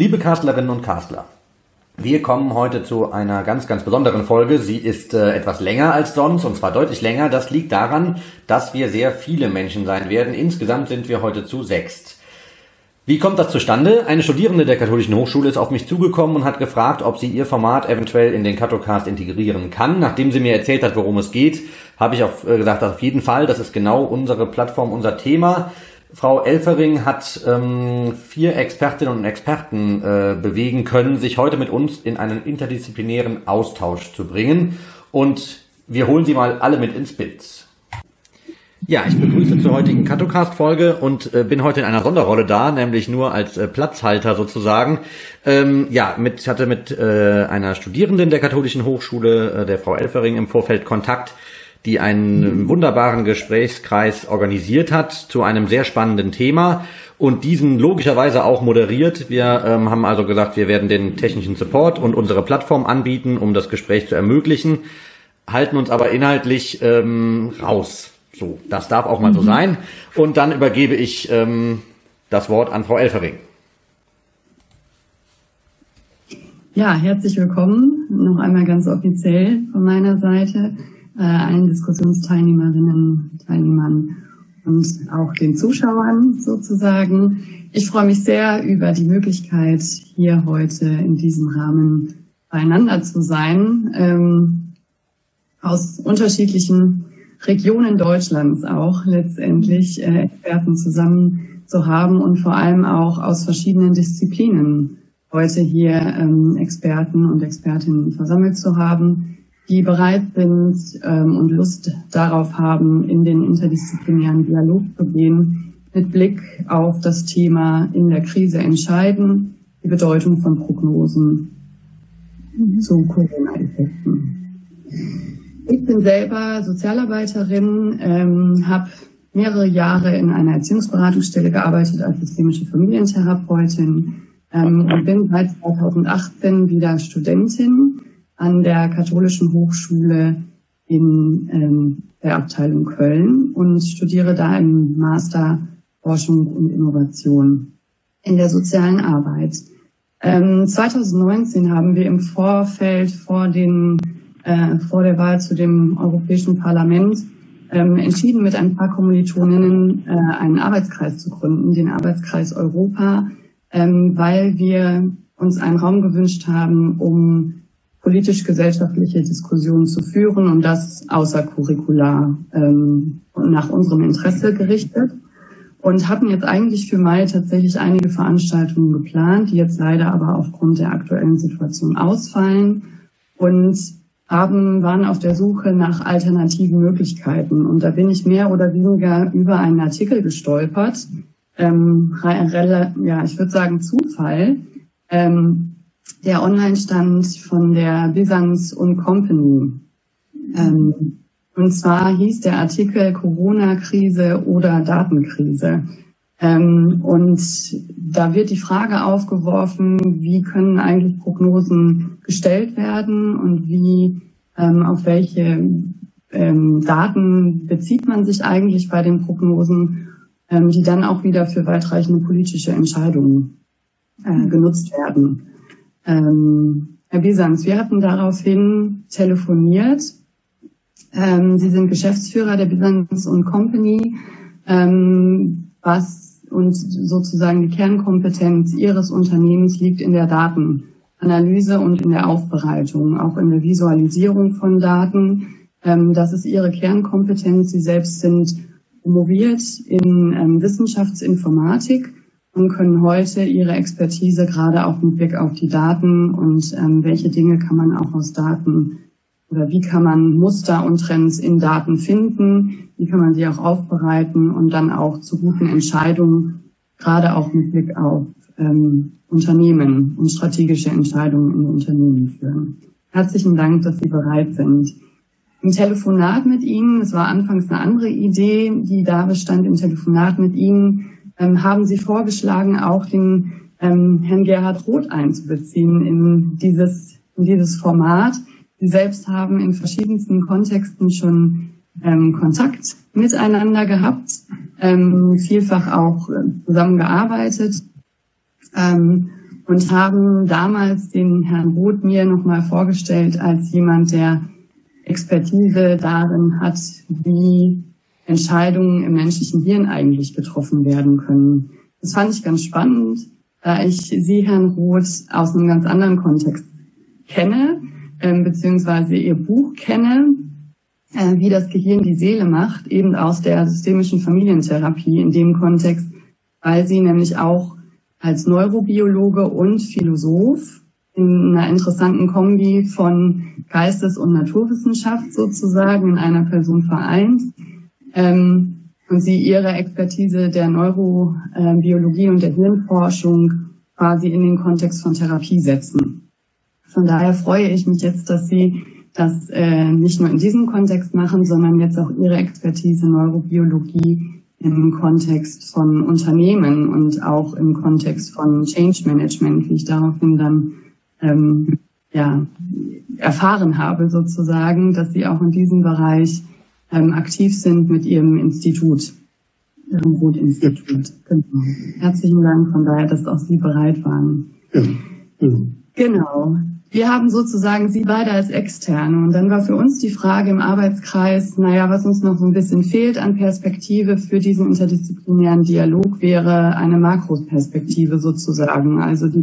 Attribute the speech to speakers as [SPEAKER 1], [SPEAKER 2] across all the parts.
[SPEAKER 1] Liebe Kastlerinnen und Kastler, wir kommen heute zu einer ganz, ganz besonderen Folge. Sie ist äh, etwas länger als sonst und zwar deutlich länger. Das liegt daran, dass wir sehr viele Menschen sein werden. Insgesamt sind wir heute zu sechst. Wie kommt das zustande? Eine Studierende der Katholischen Hochschule ist auf mich zugekommen und hat gefragt, ob sie ihr Format eventuell in den Katocast integrieren kann. Nachdem sie mir erzählt hat, worum es geht, habe ich auch äh, gesagt, auf jeden Fall, das ist genau unsere Plattform, unser Thema. Frau Elfering hat ähm, vier Expertinnen und Experten äh, bewegen können, sich heute mit uns in einen interdisziplinären Austausch zu bringen. Und wir holen sie mal alle mit ins Bild. Ja, ich begrüße zur heutigen Katocast-Folge und äh, bin heute in einer Sonderrolle da, nämlich nur als äh, Platzhalter sozusagen. Ähm, ja, mit, hatte mit äh, einer Studierenden der Katholischen Hochschule, äh, der Frau Elfering, im Vorfeld Kontakt die einen wunderbaren Gesprächskreis organisiert hat zu einem sehr spannenden Thema und diesen logischerweise auch moderiert. Wir ähm, haben also gesagt, wir werden den technischen Support und unsere Plattform anbieten, um das Gespräch zu ermöglichen, halten uns aber inhaltlich ähm, raus. So, das darf auch mal mhm. so sein. Und dann übergebe ich ähm, das Wort an Frau Elfering.
[SPEAKER 2] Ja, herzlich willkommen noch einmal ganz offiziell von meiner Seite äh, allen Diskussionsteilnehmerinnen, Teilnehmern und auch den Zuschauern sozusagen. Ich freue mich sehr über die Möglichkeit, hier heute in diesem Rahmen beieinander zu sein, ähm, aus unterschiedlichen Regionen Deutschlands auch letztendlich äh, Experten zusammen zu haben und vor allem auch aus verschiedenen Disziplinen heute hier ähm, Experten und Expertinnen versammelt zu haben, die bereit sind ähm, und Lust darauf haben, in den interdisziplinären Dialog zu gehen, mit Blick auf das Thema in der Krise entscheiden, die Bedeutung von Prognosen zu Corona-Effekten. Ich bin selber Sozialarbeiterin, ähm, habe mehrere Jahre in einer Erziehungsberatungsstelle gearbeitet als systemische Familientherapeutin ähm, und bin seit 2018 wieder Studentin an der Katholischen Hochschule in ähm, der Abteilung Köln und studiere da im Master Forschung und Innovation in der sozialen Arbeit. Ähm, 2019 haben wir im Vorfeld vor, den, äh, vor der Wahl zu dem Europäischen Parlament ähm, entschieden, mit ein paar Kommilitoninnen äh, einen Arbeitskreis zu gründen, den Arbeitskreis Europa, ähm, weil wir uns einen Raum gewünscht haben, um politisch-gesellschaftliche Diskussionen zu führen und das außercurricular ähm, nach unserem Interesse gerichtet. Und hatten jetzt eigentlich für Mai tatsächlich einige Veranstaltungen geplant, die jetzt leider aber aufgrund der aktuellen Situation ausfallen und haben, waren auf der Suche nach alternativen Möglichkeiten. Und da bin ich mehr oder weniger über einen Artikel gestolpert, ähm, ja, ich würde sagen Zufall, ähm, der online stand von der Byzance und Company. Ähm, und zwar hieß der Artikel Corona-Krise oder Datenkrise. Ähm, und da wird die Frage aufgeworfen, wie können eigentlich Prognosen gestellt werden und wie, ähm, auf welche ähm, Daten bezieht man sich eigentlich bei den Prognosen, ähm, die dann auch wieder für weitreichende politische Entscheidungen äh, genutzt werden. Ähm, Herr Bisans, wir hatten daraufhin telefoniert. Ähm, Sie sind Geschäftsführer der Bisans und Company, ähm, was und sozusagen die Kernkompetenz Ihres Unternehmens liegt in der Datenanalyse und in der Aufbereitung, auch in der Visualisierung von Daten. Ähm, das ist Ihre Kernkompetenz. Sie selbst sind promoviert in ähm, Wissenschaftsinformatik können heute ihre Expertise gerade auch mit Blick auf die Daten und ähm, welche Dinge kann man auch aus Daten oder wie kann man Muster und Trends in Daten finden, wie kann man sie auch aufbereiten und dann auch zu guten Entscheidungen, gerade auch mit Blick auf ähm, Unternehmen und strategische Entscheidungen in Unternehmen führen. Herzlichen Dank, dass Sie bereit sind. Im Telefonat mit Ihnen, es war anfangs eine andere Idee, die da bestand, im Telefonat mit Ihnen ähm, haben Sie vorgeschlagen, auch den ähm, Herrn Gerhard Roth einzubeziehen in dieses, in dieses Format. Sie selbst haben in verschiedensten Kontexten schon ähm, Kontakt miteinander gehabt, ähm, vielfach auch äh, zusammengearbeitet. Ähm, und haben damals den Herrn Roth mir nochmal vorgestellt als jemand, der Expertise darin hat, wie Entscheidungen im menschlichen Hirn eigentlich getroffen werden können. Das fand ich ganz spannend, da ich Sie, Herrn Roth, aus einem ganz anderen Kontext kenne, äh, beziehungsweise Ihr Buch kenne, äh, wie das Gehirn die Seele macht, eben aus der systemischen Familientherapie in dem Kontext, weil Sie nämlich auch als Neurobiologe und Philosoph in einer interessanten Kombi von Geistes- und Naturwissenschaft sozusagen in einer Person vereint. Ähm, und sie ihre Expertise der Neurobiologie und der Hirnforschung quasi in den Kontext von Therapie setzen. Von daher freue ich mich jetzt, dass Sie das äh, nicht nur in diesem Kontext machen, sondern jetzt auch Ihre Expertise Neurobiologie im Kontext von Unternehmen und auch im Kontext von Change Management, wie ich daraufhin dann ähm, ja, erfahren habe sozusagen, dass Sie auch in diesem Bereich ähm, aktiv sind mit Ihrem Institut, Ihrem Roth-Institut. Genau. Herzlichen Dank von daher, dass auch Sie bereit waren. Ja. Genau. Wir haben sozusagen Sie beide als Externe. Und dann war für uns die Frage im Arbeitskreis, naja, was uns noch so ein bisschen fehlt an Perspektive für diesen interdisziplinären Dialog wäre eine Makroperspektive sozusagen. Also die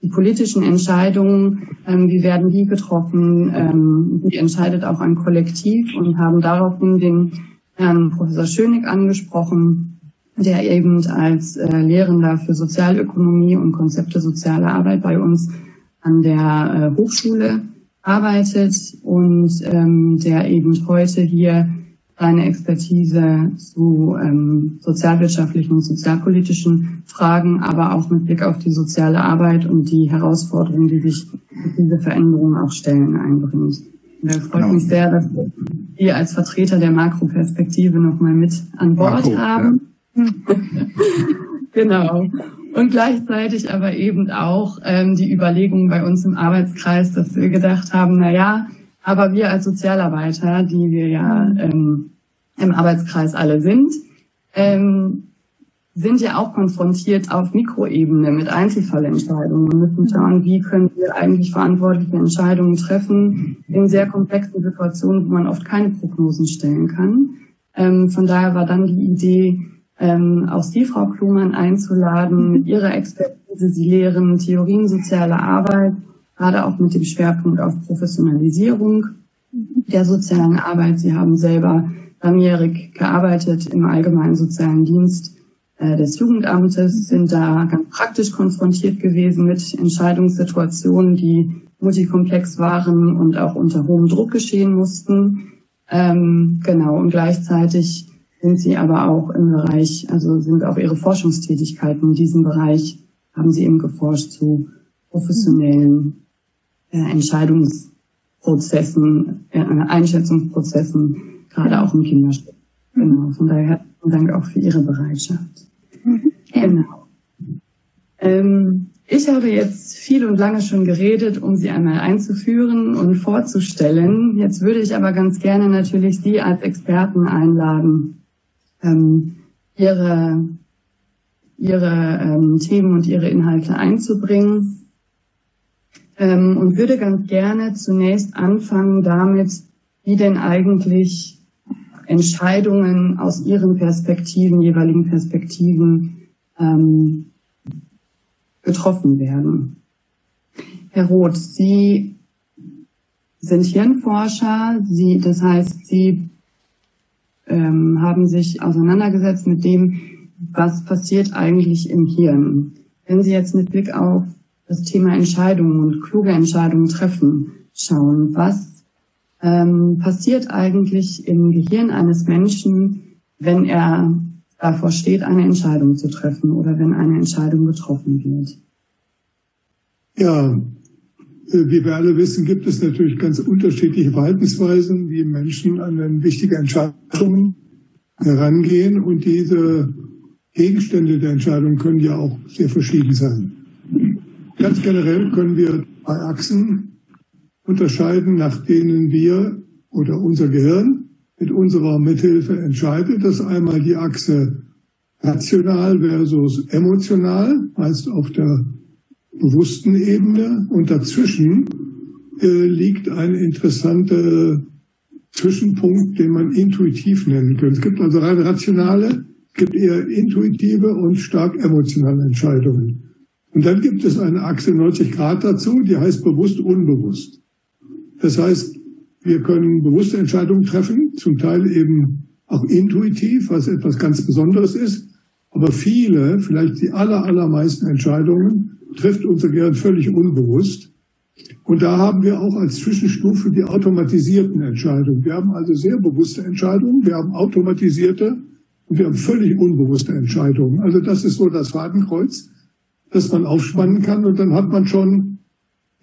[SPEAKER 2] die politischen Entscheidungen, ähm, wie werden die getroffen, ähm, wie entscheidet auch ein Kollektiv und haben daraufhin den Herrn Professor Schönig angesprochen, der eben als äh, Lehrender für Sozialökonomie und Konzepte sozialer Arbeit bei uns an der äh, Hochschule arbeitet und ähm, der eben heute hier seine Expertise zu ähm, sozialwirtschaftlichen und sozialpolitischen Fragen, aber auch mit Blick auf die soziale Arbeit und die Herausforderungen, die sich diese Veränderungen auch stellen, einbringt. Und es freut genau. mich sehr, dass wir als Vertreter der Makroperspektive nochmal mit an Bord Makro, haben. Ja. genau. Und gleichzeitig aber eben auch ähm, die Überlegung bei uns im Arbeitskreis, dass wir gedacht haben, na ja, aber wir als Sozialarbeiter, die wir ja ähm, im Arbeitskreis alle sind, ähm, sind ja auch konfrontiert auf Mikroebene mit Einzelfallentscheidungen und müssen schauen, wie können wir eigentlich verantwortliche Entscheidungen treffen in sehr komplexen Situationen, wo man oft keine Prognosen stellen kann. Ähm, von daher war dann die Idee, ähm, auch Sie, Frau Klumann, einzuladen mit Ihrer Expertise. Sie lehren Theorien sozialer Arbeit gerade auch mit dem Schwerpunkt auf Professionalisierung der sozialen Arbeit. Sie haben selber langjährig gearbeitet im allgemeinen sozialen Dienst äh, des Jugendamtes, sind da ganz praktisch konfrontiert gewesen mit Entscheidungssituationen, die multikomplex waren und auch unter hohem Druck geschehen mussten. Ähm, genau, und gleichzeitig sind sie aber auch im Bereich, also sind auch ihre Forschungstätigkeiten in diesem Bereich, haben sie eben geforscht zu professionellen Entscheidungsprozessen, äh, Einschätzungsprozessen, gerade auch im Kinderschutz. Genau. Von daher herzlichen Dank auch für Ihre Bereitschaft. Genau. Ähm, ich habe jetzt viel und lange schon geredet, um Sie einmal einzuführen und vorzustellen. Jetzt würde ich aber ganz gerne natürlich Sie als Experten einladen, ähm, Ihre, Ihre ähm, Themen und Ihre Inhalte einzubringen ähm, und würde ganz gerne zunächst anfangen damit, wie denn eigentlich Entscheidungen aus Ihren Perspektiven, jeweiligen Perspektiven ähm, getroffen werden. Herr Roth, Sie sind Hirnforscher, Sie, das heißt, Sie ähm, haben sich auseinandergesetzt mit dem, was passiert eigentlich im Hirn. Wenn Sie jetzt mit Blick auf das Thema Entscheidungen und kluge Entscheidungen treffen schauen. Was ähm, passiert eigentlich im Gehirn eines Menschen, wenn er davor steht, eine Entscheidung zu treffen oder wenn eine Entscheidung getroffen wird?
[SPEAKER 3] Ja, äh, wie wir alle wissen, gibt es natürlich ganz unterschiedliche Verhaltensweisen, wie Menschen an wichtige Entscheidungen herangehen. Und diese Gegenstände der Entscheidung können ja auch sehr verschieden sein. Ganz generell können wir zwei Achsen unterscheiden, nach denen wir oder unser Gehirn mit unserer Mithilfe entscheidet. Das ist einmal die Achse rational versus emotional, heißt auf der bewussten Ebene und dazwischen äh, liegt ein interessanter Zwischenpunkt, den man intuitiv nennen könnte. Es gibt also rein rationale, es gibt eher intuitive und stark emotionale Entscheidungen. Und dann gibt es eine Achse 90 Grad dazu, die heißt bewusst unbewusst. Das heißt, wir können bewusste Entscheidungen treffen, zum Teil eben auch intuitiv, was etwas ganz Besonderes ist. Aber viele, vielleicht die aller, allermeisten Entscheidungen trifft unser Gehirn völlig unbewusst. Und da haben wir auch als Zwischenstufe die automatisierten Entscheidungen. Wir haben also sehr bewusste Entscheidungen, wir haben automatisierte und wir haben völlig unbewusste Entscheidungen. Also das ist so das Fadenkreuz, das man aufspannen kann und dann hat man schon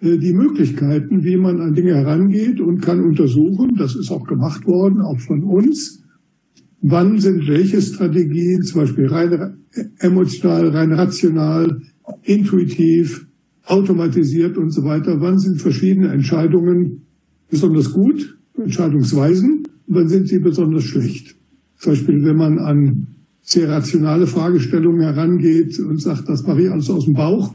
[SPEAKER 3] äh, die Möglichkeiten, wie man an Dinge herangeht und kann untersuchen, das ist auch gemacht worden, auch von uns, wann sind welche Strategien, zum Beispiel rein emotional, rein rational, intuitiv, automatisiert und so weiter, wann sind verschiedene Entscheidungen besonders gut, Entscheidungsweisen, wann sind sie besonders schlecht. Zum Beispiel, wenn man an sehr rationale Fragestellungen herangeht und sagt, das mache ich alles aus dem Bauch,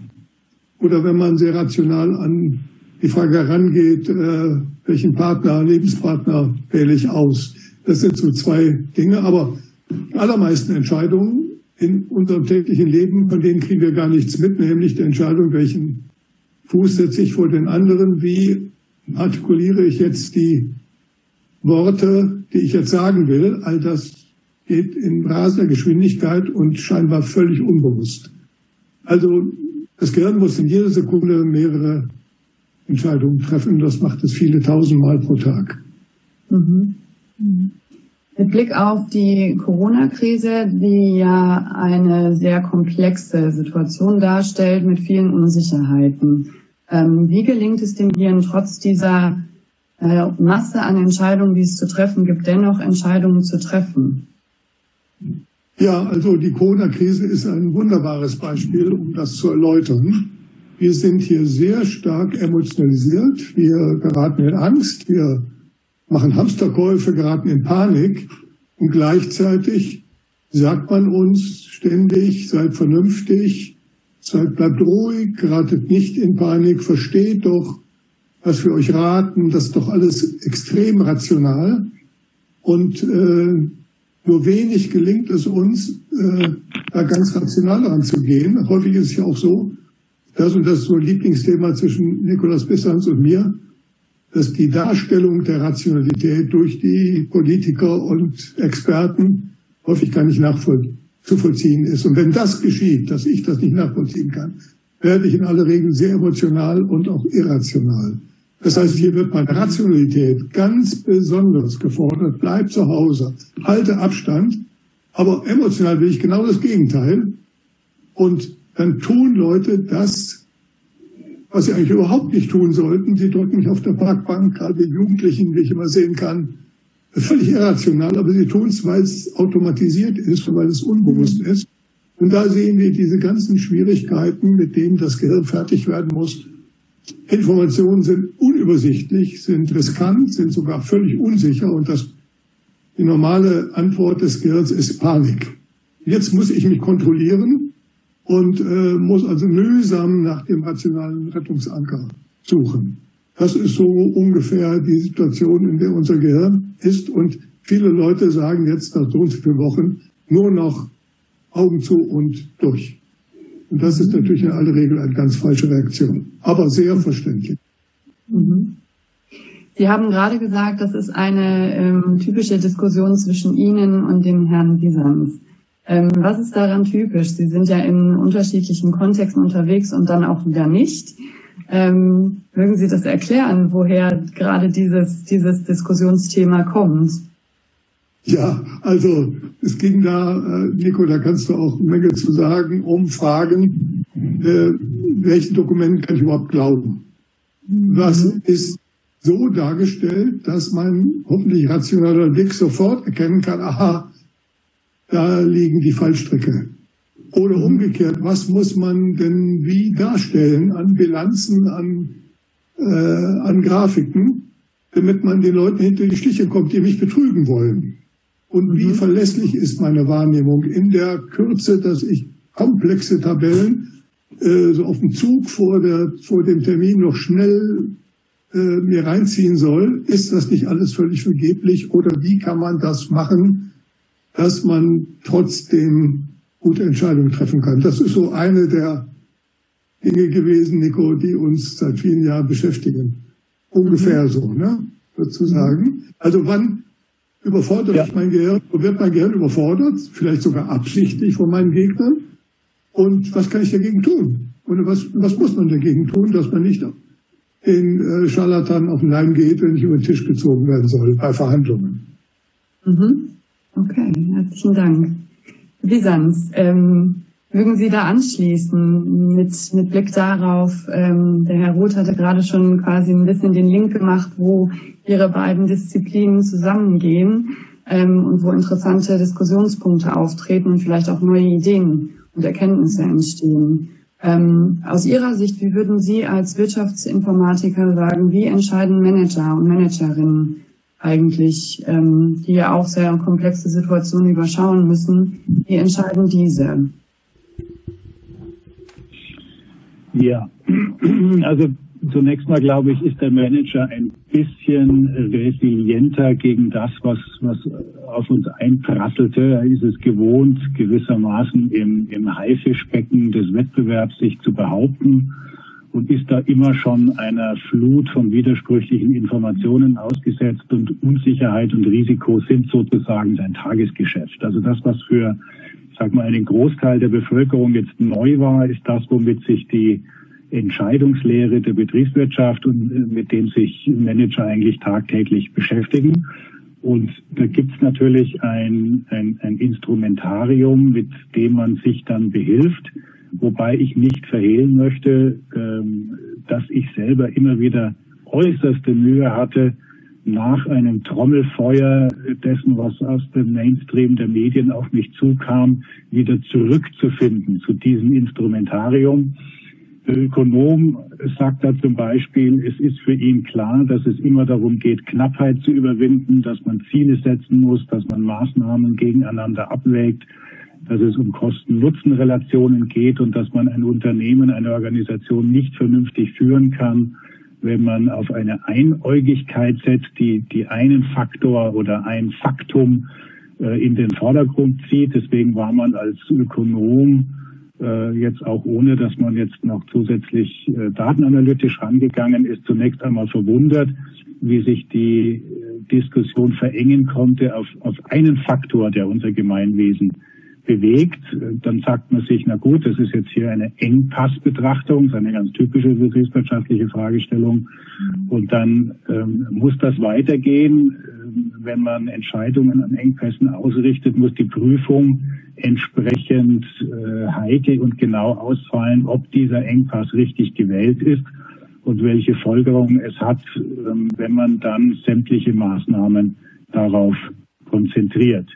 [SPEAKER 3] oder wenn man sehr rational an die Frage herangeht, äh, welchen Partner, Lebenspartner wähle ich aus. Das sind so zwei Dinge, aber die allermeisten Entscheidungen in unserem täglichen Leben, von denen kriegen wir gar nichts mit, nämlich die Entscheidung, welchen Fuß setze ich vor den anderen, wie artikuliere ich jetzt die Worte, die ich jetzt sagen will. All das geht in rasender Geschwindigkeit und scheinbar völlig unbewusst. Also das Gehirn muss in jeder Sekunde mehrere Entscheidungen treffen. Das macht es viele tausendmal pro Tag.
[SPEAKER 2] Mhm. Mit Blick auf die Corona-Krise, die ja eine sehr komplexe Situation darstellt mit vielen Unsicherheiten. Ähm, wie gelingt es dem Hirn trotz dieser äh, Masse an Entscheidungen, die es zu treffen gibt, dennoch Entscheidungen zu treffen?
[SPEAKER 3] Ja, also die Corona-Krise ist ein wunderbares Beispiel, um das zu erläutern. Wir sind hier sehr stark emotionalisiert. Wir geraten in Angst. Wir machen Hamsterkäufe, geraten in Panik. Und gleichzeitig sagt man uns ständig, seid vernünftig, seid, bleibt ruhig, geratet nicht in Panik, versteht doch, was wir euch raten. Das ist doch alles extrem rational. Und äh, nur wenig gelingt es uns, äh, da ganz rational ranzugehen. Häufig ist es ja auch so, das und das ist so ein Lieblingsthema zwischen Nikolaus Bissans und mir, dass die Darstellung der Rationalität durch die Politiker und Experten häufig gar nicht nachzuvollziehen ist. Und wenn das geschieht, dass ich das nicht nachvollziehen kann, werde ich in aller Regel sehr emotional und auch irrational. Das heißt, hier wird meine Rationalität ganz besonders gefordert. Bleib zu Hause, halte Abstand. Aber emotional will ich genau das Gegenteil. Und dann tun Leute das, was sie eigentlich überhaupt nicht tun sollten. Sie drücken mich auf der Parkbank, gerade die Jugendlichen, wie ich immer sehen kann, völlig irrational, aber sie tun es, weil es automatisiert ist und weil es unbewusst ist. Und da sehen wir diese ganzen Schwierigkeiten, mit denen das Gehirn fertig werden muss, Informationen sind unübersichtlich, sind riskant, sind sogar völlig unsicher und das, die normale Antwort des Gehirns ist Panik. Jetzt muss ich mich kontrollieren und äh, muss also mühsam nach dem rationalen Rettungsanker suchen. Das ist so ungefähr die Situation, in der unser Gehirn ist und viele Leute sagen jetzt nach so und vielen Wochen nur noch Augen zu und durch. Und das ist natürlich in aller Regel eine ganz falsche Reaktion, aber sehr verständlich.
[SPEAKER 2] Mhm. Sie haben gerade gesagt, das ist eine ähm, typische Diskussion zwischen Ihnen und dem Herrn Bisans. Ähm, was ist daran typisch? Sie sind ja in unterschiedlichen Kontexten unterwegs und dann auch wieder nicht. Ähm, mögen Sie das erklären, woher gerade dieses, dieses Diskussionsthema kommt?
[SPEAKER 3] Ja, also es ging da, äh, Nico, da kannst du auch eine Menge zu sagen, um Fragen, äh, welchen Dokumenten kann ich überhaupt glauben? Was mhm. ist so dargestellt, dass mein hoffentlich rationaler Blick sofort erkennen kann, aha, da liegen die Fallstricke. Oder mhm. umgekehrt, was muss man denn wie darstellen an Bilanzen, an, äh, an Grafiken, damit man den Leuten hinter die Stiche kommt, die mich betrügen wollen? Und wie mhm. verlässlich ist meine Wahrnehmung in der Kürze, dass ich komplexe Tabellen äh, so auf dem Zug vor, der, vor dem Termin noch schnell äh, mir reinziehen soll, ist das nicht alles völlig vergeblich oder wie kann man das machen, dass man trotzdem gute Entscheidungen treffen kann? Das ist so eine der Dinge gewesen, Nico, die uns seit vielen Jahren beschäftigen. Ungefähr mhm. so, ne? Sozusagen. Also wann überfordert ja. mein Gehirn, wird mein Gehirn überfordert, vielleicht sogar absichtlich von meinen Gegnern? Und was kann ich dagegen tun? Und was, was muss man dagegen tun, dass man nicht den äh, Scharlatan auf den Leim geht, wenn ich über den Tisch gezogen werden soll bei Verhandlungen?
[SPEAKER 2] Mhm. Okay, herzlichen Dank. Visans, ähm, mögen Sie da anschließen mit, mit Blick darauf, ähm, der Herr Roth hatte gerade schon quasi ein bisschen den Link gemacht, wo Ihre beiden Disziplinen zusammengehen ähm, und wo interessante Diskussionspunkte auftreten und vielleicht auch neue Ideen und Erkenntnisse entstehen. Ähm, aus Ihrer Sicht, wie würden Sie als Wirtschaftsinformatiker sagen, wie entscheiden Manager und Managerinnen eigentlich, ähm, die ja auch sehr komplexe Situationen überschauen müssen, wie entscheiden diese?
[SPEAKER 4] Ja, also zunächst mal glaube ich, ist der Manager ein bisschen resilienter gegen das, was, was auf uns einprasselte. Er ist es gewohnt, gewissermaßen im, im Haifischbecken des Wettbewerbs sich zu behaupten und ist da immer schon einer Flut von widersprüchlichen Informationen ausgesetzt und Unsicherheit und Risiko sind sozusagen sein Tagesgeschäft. Also das, was für, sag mal, einen Großteil der Bevölkerung jetzt neu war, ist das, womit sich die Entscheidungslehre der Betriebswirtschaft und äh, mit dem sich Manager eigentlich tagtäglich beschäftigen. Und da gibt's natürlich ein, ein, ein Instrumentarium, mit dem man sich dann behilft, wobei ich nicht verhehlen möchte, ähm, dass ich selber immer wieder äußerste Mühe hatte, nach einem Trommelfeuer dessen, was aus dem Mainstream der Medien auf mich zukam, wieder zurückzufinden zu diesem Instrumentarium. Der Ökonom sagt da zum Beispiel, es ist für ihn klar, dass es immer darum geht, Knappheit zu überwinden, dass man Ziele setzen muss, dass man Maßnahmen gegeneinander abwägt, dass es um Kosten-Nutzen-Relationen geht und dass man ein Unternehmen, eine Organisation nicht vernünftig führen kann, wenn man auf eine Einäugigkeit setzt, die, die einen Faktor oder ein Faktum äh, in den Vordergrund zieht. Deswegen war man als Ökonom äh, jetzt auch ohne, dass man jetzt noch zusätzlich äh, datenanalytisch rangegangen ist, zunächst einmal verwundert, wie sich die äh, Diskussion verengen konnte auf, auf einen Faktor, der unser Gemeinwesen bewegt, dann sagt man sich, na gut, das ist jetzt hier eine Engpassbetrachtung, das ist eine ganz typische betriebswirtschaftliche Fragestellung. Und dann ähm, muss das weitergehen. Ähm, wenn man Entscheidungen an Engpässen ausrichtet, muss die Prüfung entsprechend äh, heikel und genau ausfallen, ob dieser Engpass richtig gewählt ist und welche Folgerungen es hat, ähm, wenn man dann sämtliche Maßnahmen darauf konzentriert.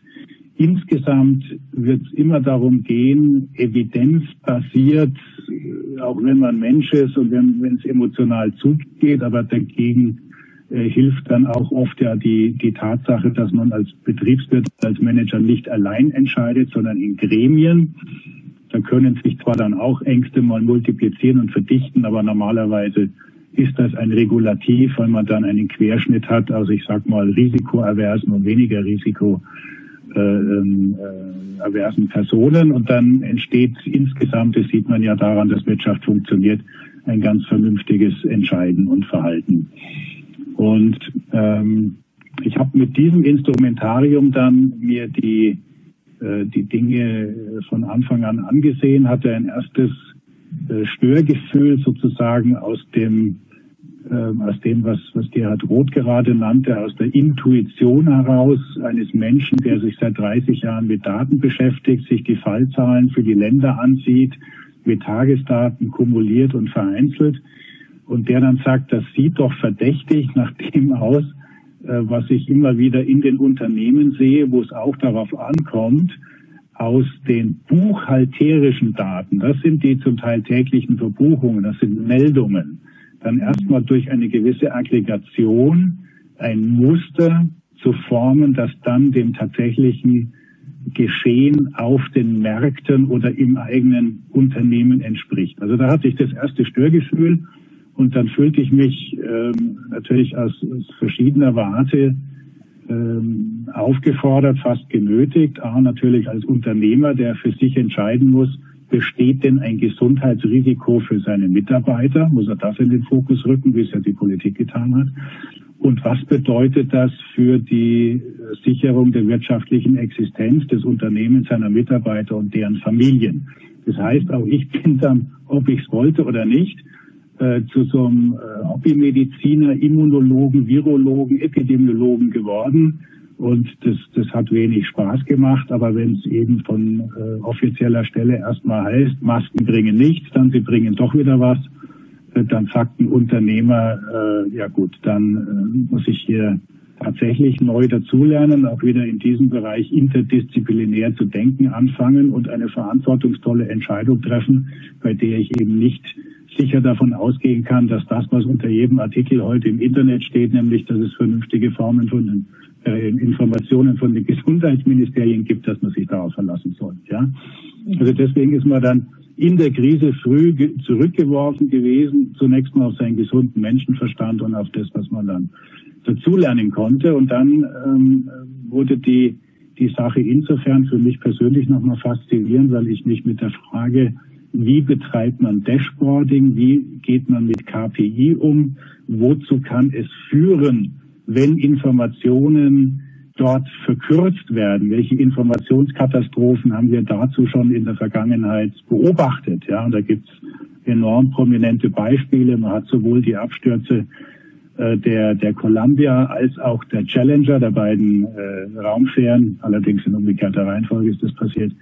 [SPEAKER 4] Insgesamt wird es immer darum gehen, evidenzbasiert, äh, auch wenn man Mensch ist und wenn es emotional zugeht, aber dagegen äh, hilft dann auch oft ja die, die Tatsache, dass man als Betriebswirt, als Manager nicht allein entscheidet, sondern in Gremien. Da können sich zwar dann auch Ängste mal multiplizieren und verdichten, aber normalerweise ist das ein Regulativ, weil man dann einen Querschnitt hat, also ich sag mal risikoaversen und weniger risikoaversen äh, äh, Personen und dann entsteht insgesamt, das sieht man ja daran, dass Wirtschaft funktioniert, ein ganz vernünftiges Entscheiden und Verhalten. Und ähm, ich habe mit diesem Instrumentarium dann mir die, äh, die Dinge von Anfang an angesehen, hatte ein erstes äh, Störgefühl sozusagen aus dem, aus dem, was, was Gerhard Roth gerade nannte, aus der Intuition heraus eines Menschen, der sich seit 30 Jahren mit Daten beschäftigt, sich die Fallzahlen für die Länder ansieht, mit Tagesdaten kumuliert und vereinzelt. Und der dann sagt, das sieht doch verdächtig nach dem aus, äh, was ich immer wieder in den Unternehmen sehe, wo es auch darauf ankommt, aus den buchhalterischen Daten, das sind die zum Teil täglichen Verbuchungen, das sind Meldungen, dann erstmal durch eine gewisse Aggregation ein Muster zu formen, das dann dem tatsächlichen Geschehen auf den Märkten oder im eigenen Unternehmen entspricht. Also da hatte ich das erste Störgefühl und dann fühlte ich mich ähm, natürlich aus, aus verschiedener Warte ähm, aufgefordert, fast genötigt, A, natürlich als Unternehmer, der für sich entscheiden muss, besteht denn ein Gesundheitsrisiko für seine Mitarbeiter? Muss er das in den Fokus rücken, wie es ja die Politik getan hat? Und was bedeutet das für die Sicherung der wirtschaftlichen Existenz des Unternehmens, seiner Mitarbeiter und deren Familien? Das heißt, auch ich bin dann, ob ich es wollte oder nicht, äh, zu so einem äh, Hobbymediziner, Immunologen, Virologen, Epidemiologen geworden. Und das, das hat wenig Spaß gemacht. Aber wenn es eben von äh, offizieller Stelle erstmal heißt, Masken bringen nichts, dann sie bringen doch wieder was, äh, dann sagt ein Unternehmer, äh, ja gut, dann äh, muss ich hier tatsächlich neu dazulernen, auch wieder in diesem Bereich interdisziplinär zu denken anfangen und eine verantwortungsvolle Entscheidung treffen, bei der ich eben nicht sicher davon ausgehen kann, dass das, was unter jedem Artikel heute im Internet steht, nämlich, dass es vernünftige Formen von äh, Informationen von den Gesundheitsministerien gibt, dass man sich darauf verlassen soll. Ja? Also deswegen ist man dann in der Krise früh ge zurückgeworfen gewesen, zunächst mal auf seinen gesunden Menschenverstand und auf das, was man dann dazulernen konnte. Und dann ähm, wurde die, die Sache insofern für mich persönlich nochmal faszinierend, weil ich mich mit der Frage wie betreibt man Dashboarding, wie geht man mit KPI um, wozu kann es führen, wenn Informationen dort verkürzt werden, welche Informationskatastrophen haben wir dazu schon in der Vergangenheit beobachtet. Ja, und da gibt es enorm prominente Beispiele. Man hat sowohl die Abstürze äh, der, der Columbia als auch der Challenger, der beiden äh, Raumfähren, allerdings in umgekehrter Reihenfolge ist das passiert,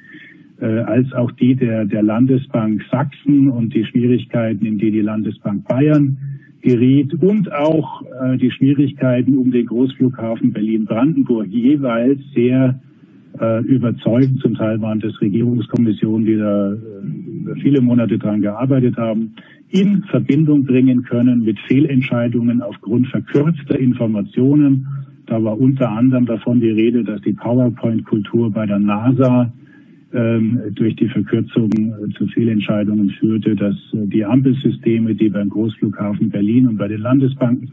[SPEAKER 4] als auch die der, der Landesbank Sachsen und die Schwierigkeiten, in die die Landesbank Bayern geriet und auch äh, die Schwierigkeiten um den Großflughafen Berlin-Brandenburg jeweils sehr äh, überzeugend. Zum Teil waren das Regierungskommissionen, die da äh, viele Monate dran gearbeitet haben, in Verbindung bringen können mit Fehlentscheidungen aufgrund verkürzter Informationen. Da war unter anderem davon die Rede, dass die PowerPoint-Kultur bei der NASA durch die Verkürzung äh, zu Fehlentscheidungen führte, dass äh, die Ampelsysteme, die beim Großflughafen Berlin und bei den Landesbanken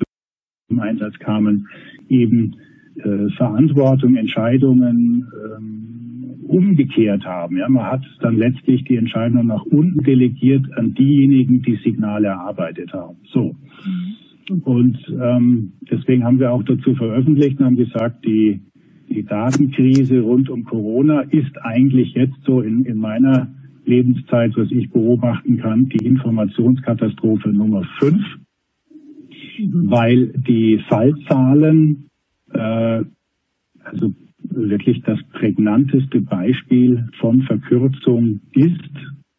[SPEAKER 4] zum Einsatz kamen, eben äh, Verantwortung, Entscheidungen ähm, umgekehrt haben. Ja, man hat dann letztlich die Entscheidung nach unten delegiert an diejenigen, die Signale erarbeitet haben. So. Mhm. Und ähm, deswegen haben wir auch dazu veröffentlicht und haben gesagt, die die Datenkrise rund um Corona ist eigentlich jetzt so in, in meiner Lebenszeit, was ich beobachten kann, die Informationskatastrophe Nummer fünf, weil die Fallzahlen, äh, also wirklich das prägnanteste Beispiel von Verkürzung ist,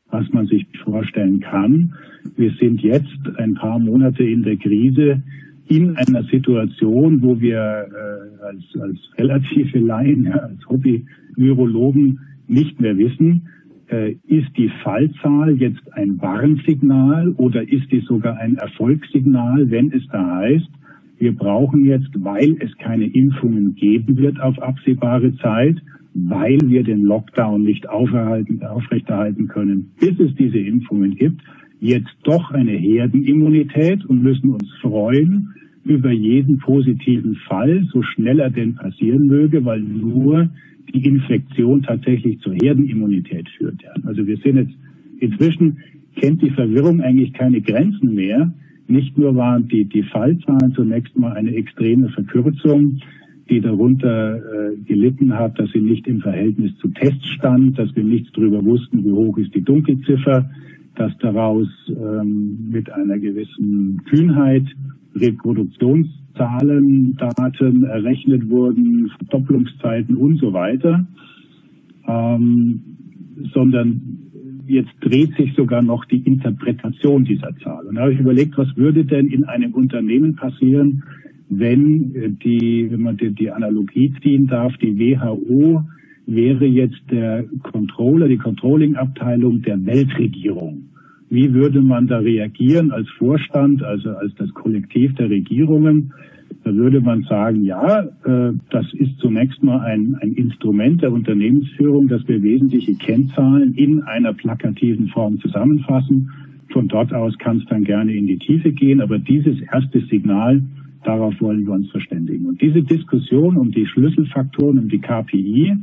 [SPEAKER 4] was man sich vorstellen kann. Wir sind jetzt ein paar Monate in der Krise in einer Situation, wo wir äh, als, als relative Laien, ja, als Hobby-Neurologen nicht mehr wissen, äh, ist die Fallzahl jetzt ein Warnsignal oder ist die sogar ein Erfolgssignal, wenn es da heißt, wir brauchen jetzt, weil es keine Impfungen geben wird auf absehbare Zeit, weil wir den Lockdown nicht aufrechterhalten können, bis es diese Impfungen gibt, jetzt doch eine Herdenimmunität und müssen uns freuen, über jeden positiven Fall, so schnell er denn passieren möge, weil nur die Infektion tatsächlich zur Herdenimmunität führt. Also wir sehen jetzt, inzwischen kennt die Verwirrung eigentlich keine Grenzen mehr. Nicht nur waren die, die Fallzahlen zunächst mal eine extreme Verkürzung, die darunter äh, gelitten hat, dass sie nicht im Verhältnis zu Tests stand, dass wir nichts darüber wussten, wie hoch ist die Dunkelziffer, dass daraus ähm, mit einer gewissen Kühnheit Reproduktionszahlen, Daten errechnet wurden, Verdopplungszeiten und so weiter, ähm, sondern jetzt dreht sich sogar noch die Interpretation dieser Zahl. Und da habe ich überlegt, was würde denn in einem Unternehmen passieren, wenn die, wenn man die, die Analogie ziehen darf, die WHO wäre jetzt der Controller, die Controlling-Abteilung der Weltregierung. Wie würde man da reagieren als Vorstand, also als das Kollektiv der Regierungen? Da würde man sagen, ja, äh, das ist zunächst mal ein, ein Instrument der Unternehmensführung, dass wir wesentliche Kennzahlen in einer plakativen Form zusammenfassen. Von dort aus kann es dann gerne in die Tiefe gehen, aber dieses erste Signal, darauf wollen wir uns verständigen. Und diese Diskussion um die Schlüsselfaktoren, um die KPI,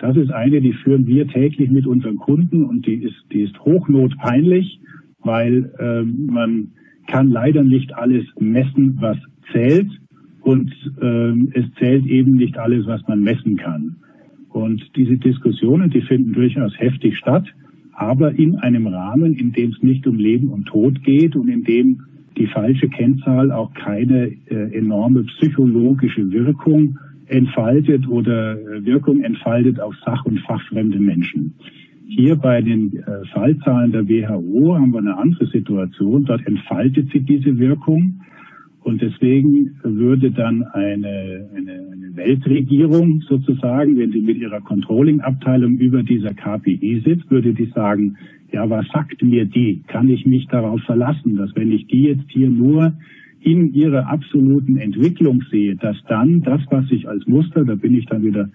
[SPEAKER 4] das ist eine, die führen wir täglich mit unseren Kunden und die ist, die ist hochnotpeinlich, weil äh, man kann leider nicht alles messen, was zählt und äh, es zählt eben nicht alles, was man messen kann. Und diese Diskussionen, die finden durchaus heftig statt, aber in einem Rahmen, in dem es nicht um Leben und Tod geht und in dem die falsche Kennzahl auch keine äh, enorme psychologische Wirkung entfaltet oder äh, Wirkung entfaltet auf sach- und fachfremde Menschen. Hier bei den äh, Fallzahlen der WHO haben wir eine andere Situation. Dort entfaltet sich diese Wirkung. Und deswegen würde dann eine, eine, eine Weltregierung sozusagen, wenn sie mit ihrer Controlling-Abteilung über dieser KPI sitzt, würde die sagen, ja, was sagt mir die? Kann ich mich darauf verlassen, dass wenn ich die jetzt hier nur in ihrer absoluten Entwicklung sehe, dass dann das, was ich als Muster, da bin ich dann wieder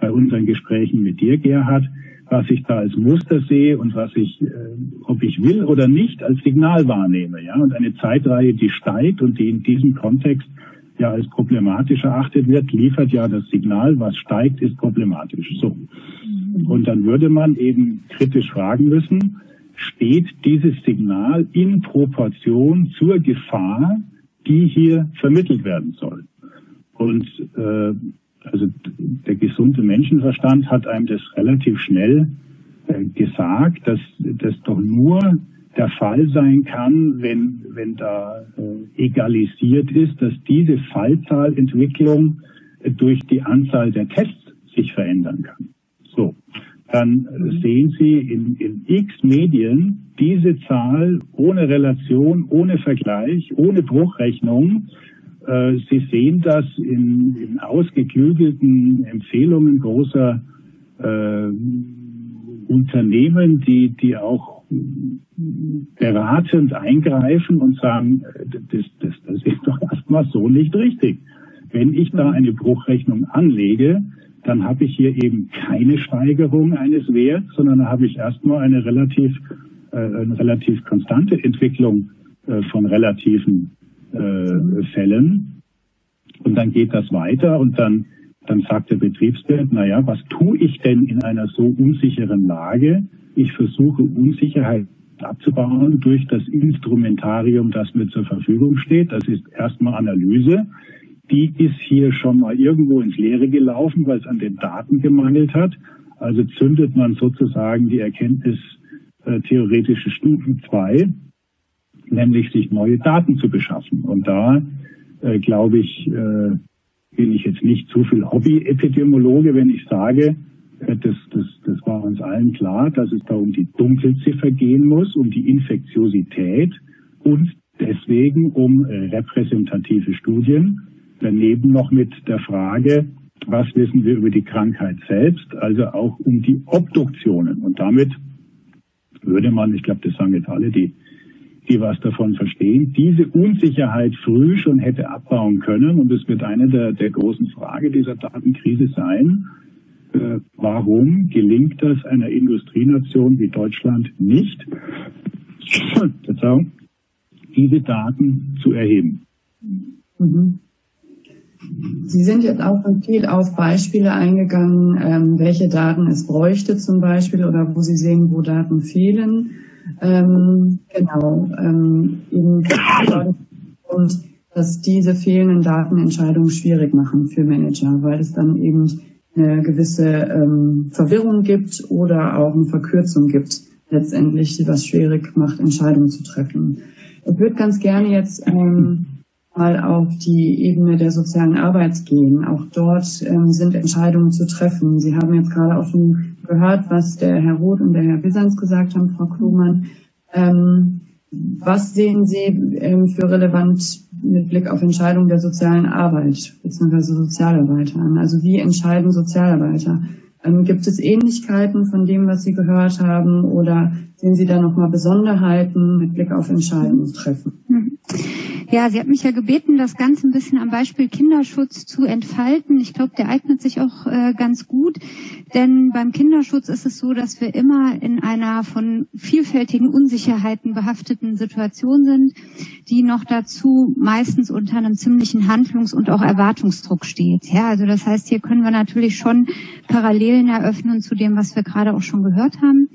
[SPEAKER 4] bei unseren Gesprächen mit dir, Gerhard, was ich da als Muster sehe und was ich, äh, ob ich will oder nicht, als Signal wahrnehme. Ja? Und eine Zeitreihe, die steigt und die in diesem Kontext ja als problematisch erachtet wird, liefert ja das Signal, was steigt, ist problematisch. So. Und dann würde man eben kritisch fragen müssen, steht dieses Signal in Proportion zur Gefahr, die hier vermittelt werden soll? Und äh, also der gesunde Menschenverstand hat einem das relativ schnell äh, gesagt, dass das doch nur der Fall sein kann, wenn, wenn da äh, egalisiert ist, dass diese Fallzahlentwicklung äh, durch die Anzahl der Tests sich verändern kann. Dann sehen Sie in, in x Medien diese Zahl ohne Relation, ohne Vergleich, ohne Bruchrechnung äh, Sie sehen das in, in ausgeklügelten Empfehlungen großer äh, Unternehmen, die, die auch beratend eingreifen und sagen, das, das, das ist doch erstmal so nicht richtig. Wenn ich da eine Bruchrechnung anlege, dann habe ich hier eben keine Steigerung eines Werts, sondern da habe ich erstmal eine relativ, äh, eine relativ konstante Entwicklung äh, von relativen äh, Fällen. Und dann geht das weiter und dann, dann sagt der Betriebswirt, naja, was tue ich denn in einer so unsicheren Lage? Ich versuche Unsicherheit abzubauen durch das Instrumentarium, das mir zur Verfügung steht. Das ist erstmal Analyse. Die ist hier schon mal irgendwo ins Leere gelaufen, weil es an den Daten gemangelt hat. Also zündet man sozusagen die Erkenntnis äh, theoretische Stufen 2 nämlich sich neue Daten zu beschaffen. Und da, äh, glaube ich, äh, bin ich jetzt nicht zu viel Hobby-Epidemiologe, wenn ich sage, äh, das, das, das war uns allen klar, dass es da um die Dunkelziffer gehen muss, um die Infektiosität und deswegen um äh, repräsentative Studien. Daneben noch mit der Frage, was wissen wir über die Krankheit selbst, also auch um die Obduktionen. Und damit würde man, ich glaube, das sagen jetzt alle, die die was davon verstehen, diese Unsicherheit früh schon hätte abbauen können. Und es wird eine der, der großen Fragen dieser Datenkrise sein. Äh, warum gelingt das einer Industrienation wie Deutschland nicht, diese Daten zu erheben?
[SPEAKER 2] Mhm. Sie sind jetzt auch viel auf Beispiele eingegangen, ähm, welche Daten es bräuchte zum Beispiel oder wo Sie sehen, wo Daten fehlen. Ähm, genau. Ähm, und dass diese fehlenden Daten Entscheidungen schwierig machen für Manager, weil es dann eben eine gewisse ähm, Verwirrung gibt oder auch eine Verkürzung gibt, letztendlich, was schwierig macht, Entscheidungen zu treffen. Ich würde ganz gerne jetzt ähm, mal auf die Ebene der sozialen Arbeit gehen. Auch dort ähm, sind Entscheidungen zu treffen. Sie haben jetzt gerade auch schon gehört, was der Herr Roth und der Herr Bissans gesagt haben, Frau Klumann. Ähm, was sehen Sie ähm, für relevant mit Blick auf Entscheidungen der sozialen Arbeit bzw. Sozialarbeiter? Also wie entscheiden Sozialarbeiter? Ähm, gibt es Ähnlichkeiten von dem, was Sie gehört haben, oder sehen Sie da nochmal Besonderheiten mit Blick auf Entscheidungstreffen?
[SPEAKER 5] Mhm. Ja, sie hat mich ja gebeten, das Ganze ein bisschen am Beispiel Kinderschutz zu entfalten. Ich glaube, der eignet sich auch äh, ganz gut, denn beim Kinderschutz ist es so, dass wir immer in einer von vielfältigen Unsicherheiten behafteten Situation sind, die noch dazu meistens unter einem ziemlichen Handlungs- und auch Erwartungsdruck steht. Ja, also das heißt, hier können wir natürlich schon Parallelen eröffnen zu dem, was wir gerade auch schon gehört haben.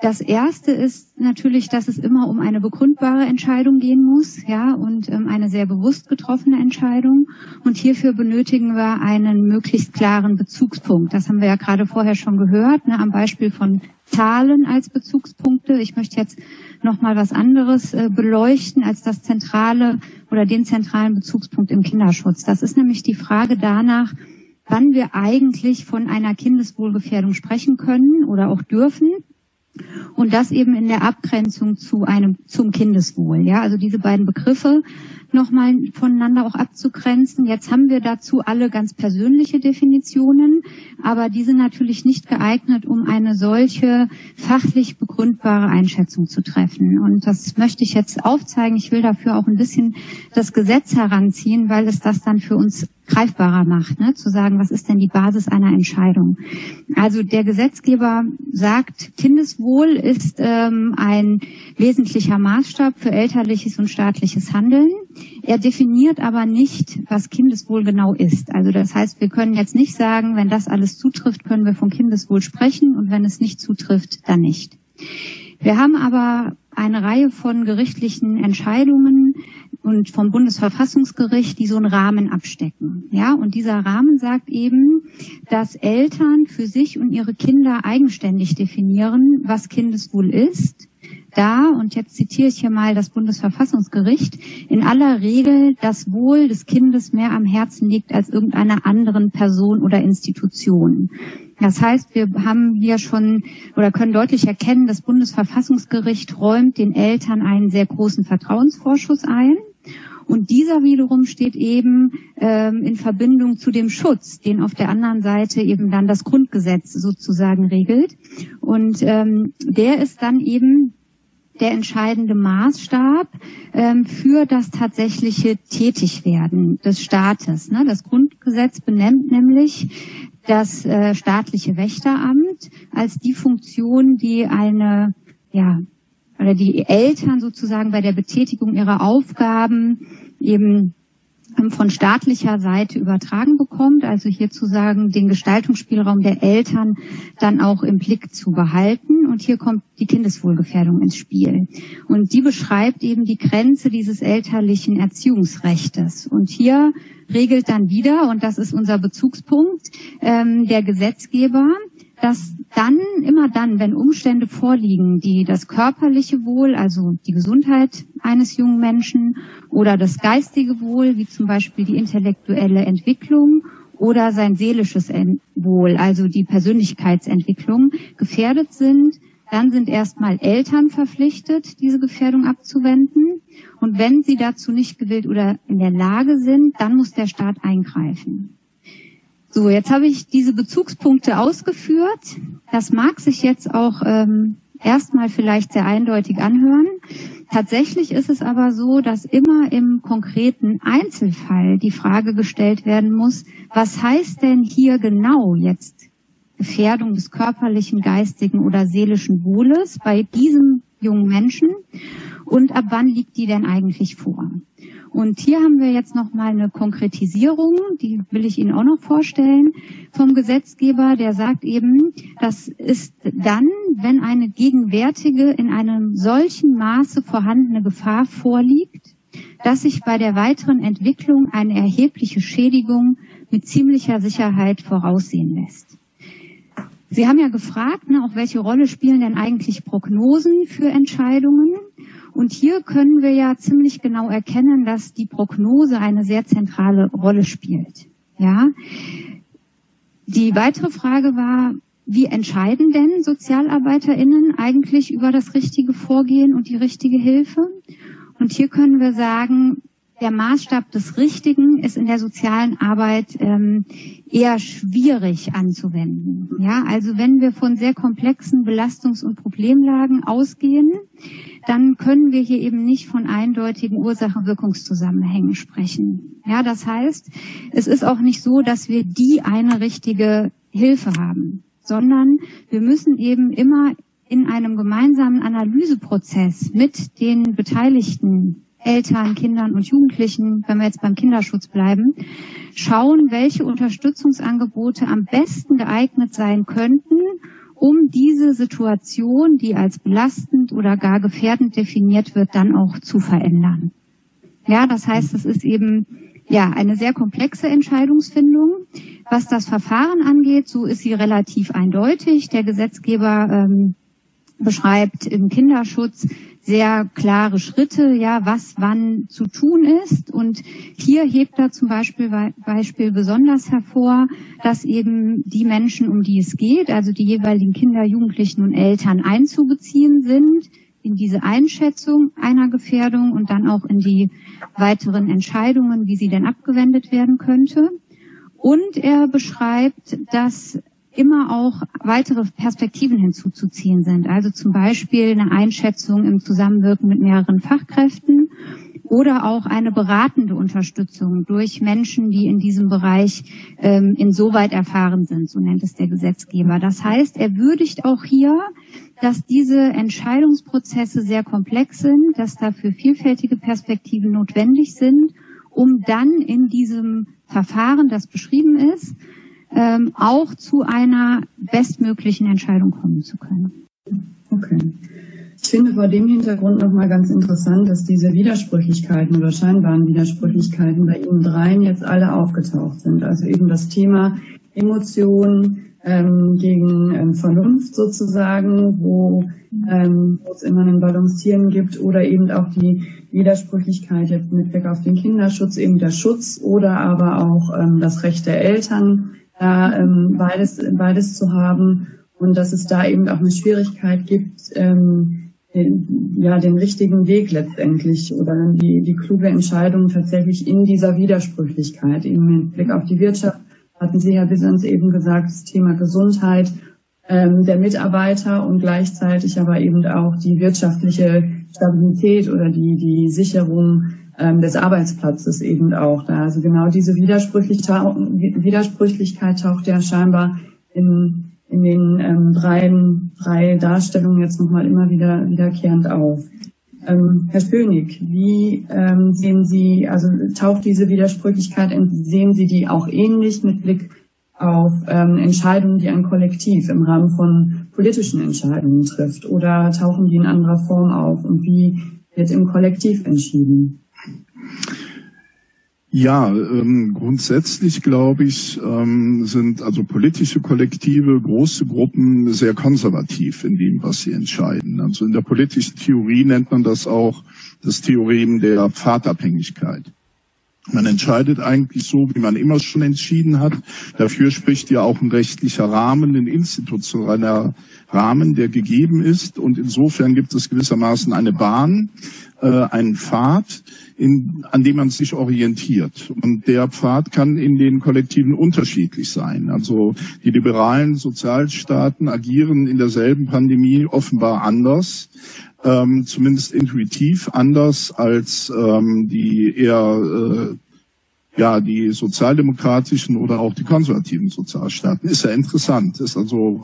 [SPEAKER 5] Das erste ist natürlich, dass es immer um eine begründbare Entscheidung gehen muss, ja, und ähm, eine sehr bewusst getroffene Entscheidung. Und hierfür benötigen wir einen möglichst klaren Bezugspunkt. Das haben wir ja gerade vorher schon gehört, ne, am Beispiel von Zahlen als Bezugspunkte. Ich möchte jetzt noch mal was anderes äh, beleuchten als das zentrale oder den zentralen Bezugspunkt im Kinderschutz. Das ist nämlich die Frage danach, wann wir eigentlich von einer Kindeswohlgefährdung sprechen können oder auch dürfen und das eben in der Abgrenzung zu einem, zum Kindeswohl. Ja, also diese beiden Begriffe nochmal voneinander auch abzugrenzen. Jetzt haben wir dazu alle ganz persönliche Definitionen, aber die sind natürlich nicht geeignet, um eine solche fachlich begründbare Einschätzung zu treffen. Und das möchte ich jetzt aufzeigen. Ich will dafür auch ein bisschen das Gesetz heranziehen, weil es das dann für uns greifbarer macht, ne? zu sagen, was ist denn die Basis einer Entscheidung. Also der Gesetzgeber sagt, Kindeswohl ist ähm, ein wesentlicher Maßstab für elterliches und staatliches Handeln. Er definiert aber nicht, was Kindeswohl genau ist. Also das heißt, wir können jetzt nicht sagen, wenn das alles zutrifft, können wir von Kindeswohl sprechen und wenn es nicht zutrifft, dann nicht. Wir haben aber eine Reihe von gerichtlichen Entscheidungen und vom Bundesverfassungsgericht, die so einen Rahmen abstecken. Ja, und dieser Rahmen sagt eben, dass Eltern für sich und ihre Kinder eigenständig definieren, was Kindeswohl ist. Da, und jetzt zitiere ich hier mal das Bundesverfassungsgericht, in aller Regel das Wohl des Kindes mehr am Herzen liegt als irgendeiner anderen Person oder Institution. Das heißt, wir haben hier schon oder können deutlich erkennen, das Bundesverfassungsgericht räumt den Eltern einen sehr großen Vertrauensvorschuss ein. Und dieser wiederum steht eben ähm, in Verbindung zu dem Schutz, den auf der anderen Seite eben dann das Grundgesetz sozusagen regelt. Und ähm, der ist dann eben der entscheidende Maßstab ähm, für das tatsächliche Tätigwerden des Staates. Ne? Das Grundgesetz benennt nämlich das äh, staatliche Wächteramt als die Funktion, die eine ja, oder die Eltern sozusagen bei der Betätigung ihrer Aufgaben eben von staatlicher Seite übertragen bekommt, also hier zu sagen, den Gestaltungsspielraum der Eltern dann auch im Blick zu behalten. Und hier kommt die Kindeswohlgefährdung ins Spiel. Und die beschreibt eben die Grenze dieses elterlichen Erziehungsrechtes. Und hier regelt dann wieder, und das ist unser Bezugspunkt, ähm, der Gesetzgeber, dass dann, immer dann, wenn Umstände vorliegen, die das körperliche Wohl, also die Gesundheit eines jungen Menschen oder das geistige Wohl, wie zum Beispiel die intellektuelle Entwicklung oder sein seelisches Wohl, also die Persönlichkeitsentwicklung, gefährdet sind, dann sind erstmal Eltern verpflichtet, diese Gefährdung abzuwenden. Und wenn sie dazu nicht gewillt oder in der Lage sind, dann muss der Staat eingreifen. So, jetzt habe ich diese Bezugspunkte ausgeführt. Das mag sich jetzt auch ähm, erstmal vielleicht sehr eindeutig anhören. Tatsächlich ist es aber so, dass immer im konkreten Einzelfall die Frage gestellt werden muss, was heißt denn hier genau jetzt Gefährdung des körperlichen, geistigen oder seelischen Wohles bei diesem jungen Menschen und ab wann liegt die denn eigentlich vor? Und hier haben wir jetzt noch mal eine Konkretisierung, die will ich Ihnen auch noch vorstellen, vom Gesetzgeber, der sagt eben, das ist dann, wenn eine gegenwärtige in einem solchen Maße vorhandene Gefahr vorliegt, dass sich bei der weiteren Entwicklung eine erhebliche Schädigung mit ziemlicher Sicherheit voraussehen lässt. Sie haben ja gefragt, ne, auch welche Rolle spielen denn eigentlich Prognosen für Entscheidungen? Und hier können wir ja ziemlich genau erkennen, dass die Prognose eine sehr zentrale Rolle spielt. Ja. Die weitere Frage war, wie entscheiden denn SozialarbeiterInnen eigentlich über das richtige Vorgehen und die richtige Hilfe? Und hier können wir sagen, der Maßstab des Richtigen ist in der sozialen Arbeit ähm, eher schwierig anzuwenden. Ja, also wenn wir von sehr komplexen Belastungs- und Problemlagen ausgehen, dann können wir hier eben nicht von eindeutigen Ursache-Wirkungszusammenhängen sprechen. Ja, das heißt, es ist auch nicht so, dass wir die eine richtige Hilfe haben, sondern wir müssen eben immer in einem gemeinsamen Analyseprozess mit den Beteiligten Eltern, Kindern und Jugendlichen, wenn wir jetzt beim Kinderschutz bleiben, schauen, welche Unterstützungsangebote am besten geeignet sein könnten, um diese Situation, die als belastend oder gar gefährdend definiert wird, dann auch zu verändern. Ja, das heißt, es ist eben ja eine sehr komplexe Entscheidungsfindung. Was das Verfahren angeht, so ist sie relativ eindeutig. Der Gesetzgeber ähm, beschreibt im Kinderschutz sehr klare Schritte, ja, was wann zu tun ist. Und hier hebt er zum Beispiel, Beispiel besonders hervor, dass eben die Menschen, um die es geht, also die jeweiligen Kinder, Jugendlichen und Eltern einzubeziehen sind in diese Einschätzung einer Gefährdung und dann auch in die weiteren Entscheidungen, wie sie denn abgewendet werden könnte. Und er beschreibt, dass immer auch weitere Perspektiven hinzuzuziehen sind. Also zum Beispiel eine Einschätzung im Zusammenwirken mit mehreren Fachkräften oder auch eine beratende Unterstützung durch Menschen, die in diesem Bereich ähm, insoweit erfahren sind, so nennt es der Gesetzgeber. Das heißt, er würdigt auch hier, dass diese Entscheidungsprozesse sehr komplex sind, dass dafür vielfältige Perspektiven notwendig sind, um dann in diesem Verfahren, das beschrieben ist, ähm, auch zu einer bestmöglichen Entscheidung kommen zu können.
[SPEAKER 2] Okay. Ich finde vor dem Hintergrund nochmal ganz interessant, dass diese Widersprüchlichkeiten oder scheinbaren Widersprüchlichkeiten bei Ihnen dreien jetzt alle aufgetaucht sind. Also eben das Thema Emotion ähm, gegen ähm, Vernunft sozusagen, wo, ähm, wo es immer ein Balancieren gibt oder eben auch die Widersprüchlichkeit jetzt mit Blick auf den Kinderschutz, eben der Schutz oder aber auch ähm, das Recht der Eltern da ähm, beides, beides zu haben und dass es da eben auch eine Schwierigkeit gibt, ähm, den, ja, den richtigen Weg letztendlich oder die, die kluge Entscheidung tatsächlich in dieser Widersprüchlichkeit. Im Blick auf die Wirtschaft hatten Sie, Herr Wissens, eben gesagt, das Thema Gesundheit ähm, der Mitarbeiter und gleichzeitig aber eben auch die wirtschaftliche Stabilität oder die, die Sicherung ähm, des Arbeitsplatzes eben auch da. Also genau diese Widersprüchlichkeit taucht ja scheinbar in, in den ähm, drei, drei Darstellungen jetzt nochmal immer wieder wiederkehrend auf. Ähm, Herr Spönig, wie ähm, sehen Sie, also taucht diese Widersprüchlichkeit, sehen Sie die auch ähnlich mit Blick auf ähm, Entscheidungen, die ein Kollektiv im Rahmen von politischen Entscheidungen trifft? Oder tauchen die in anderer Form auf? Und wie wird im Kollektiv entschieden?
[SPEAKER 6] Ja, ähm, grundsätzlich glaube ich, ähm, sind also politische Kollektive, große Gruppen sehr konservativ in dem, was sie entscheiden. Also in der politischen Theorie nennt man das auch das Theorem der Pfadabhängigkeit. Man entscheidet eigentlich so, wie man immer schon entschieden hat. Dafür spricht ja auch ein rechtlicher Rahmen, ein institutioneller Rahmen, der gegeben ist. Und insofern gibt es gewissermaßen eine Bahn, äh, einen Pfad, in, an dem man sich orientiert. Und der Pfad kann in den Kollektiven unterschiedlich sein. Also die liberalen Sozialstaaten agieren in derselben Pandemie offenbar anders ähm, zumindest intuitiv anders als ähm, die eher äh, ja, die sozialdemokratischen oder auch die konservativen Sozialstaaten. Ist ja interessant. Ist also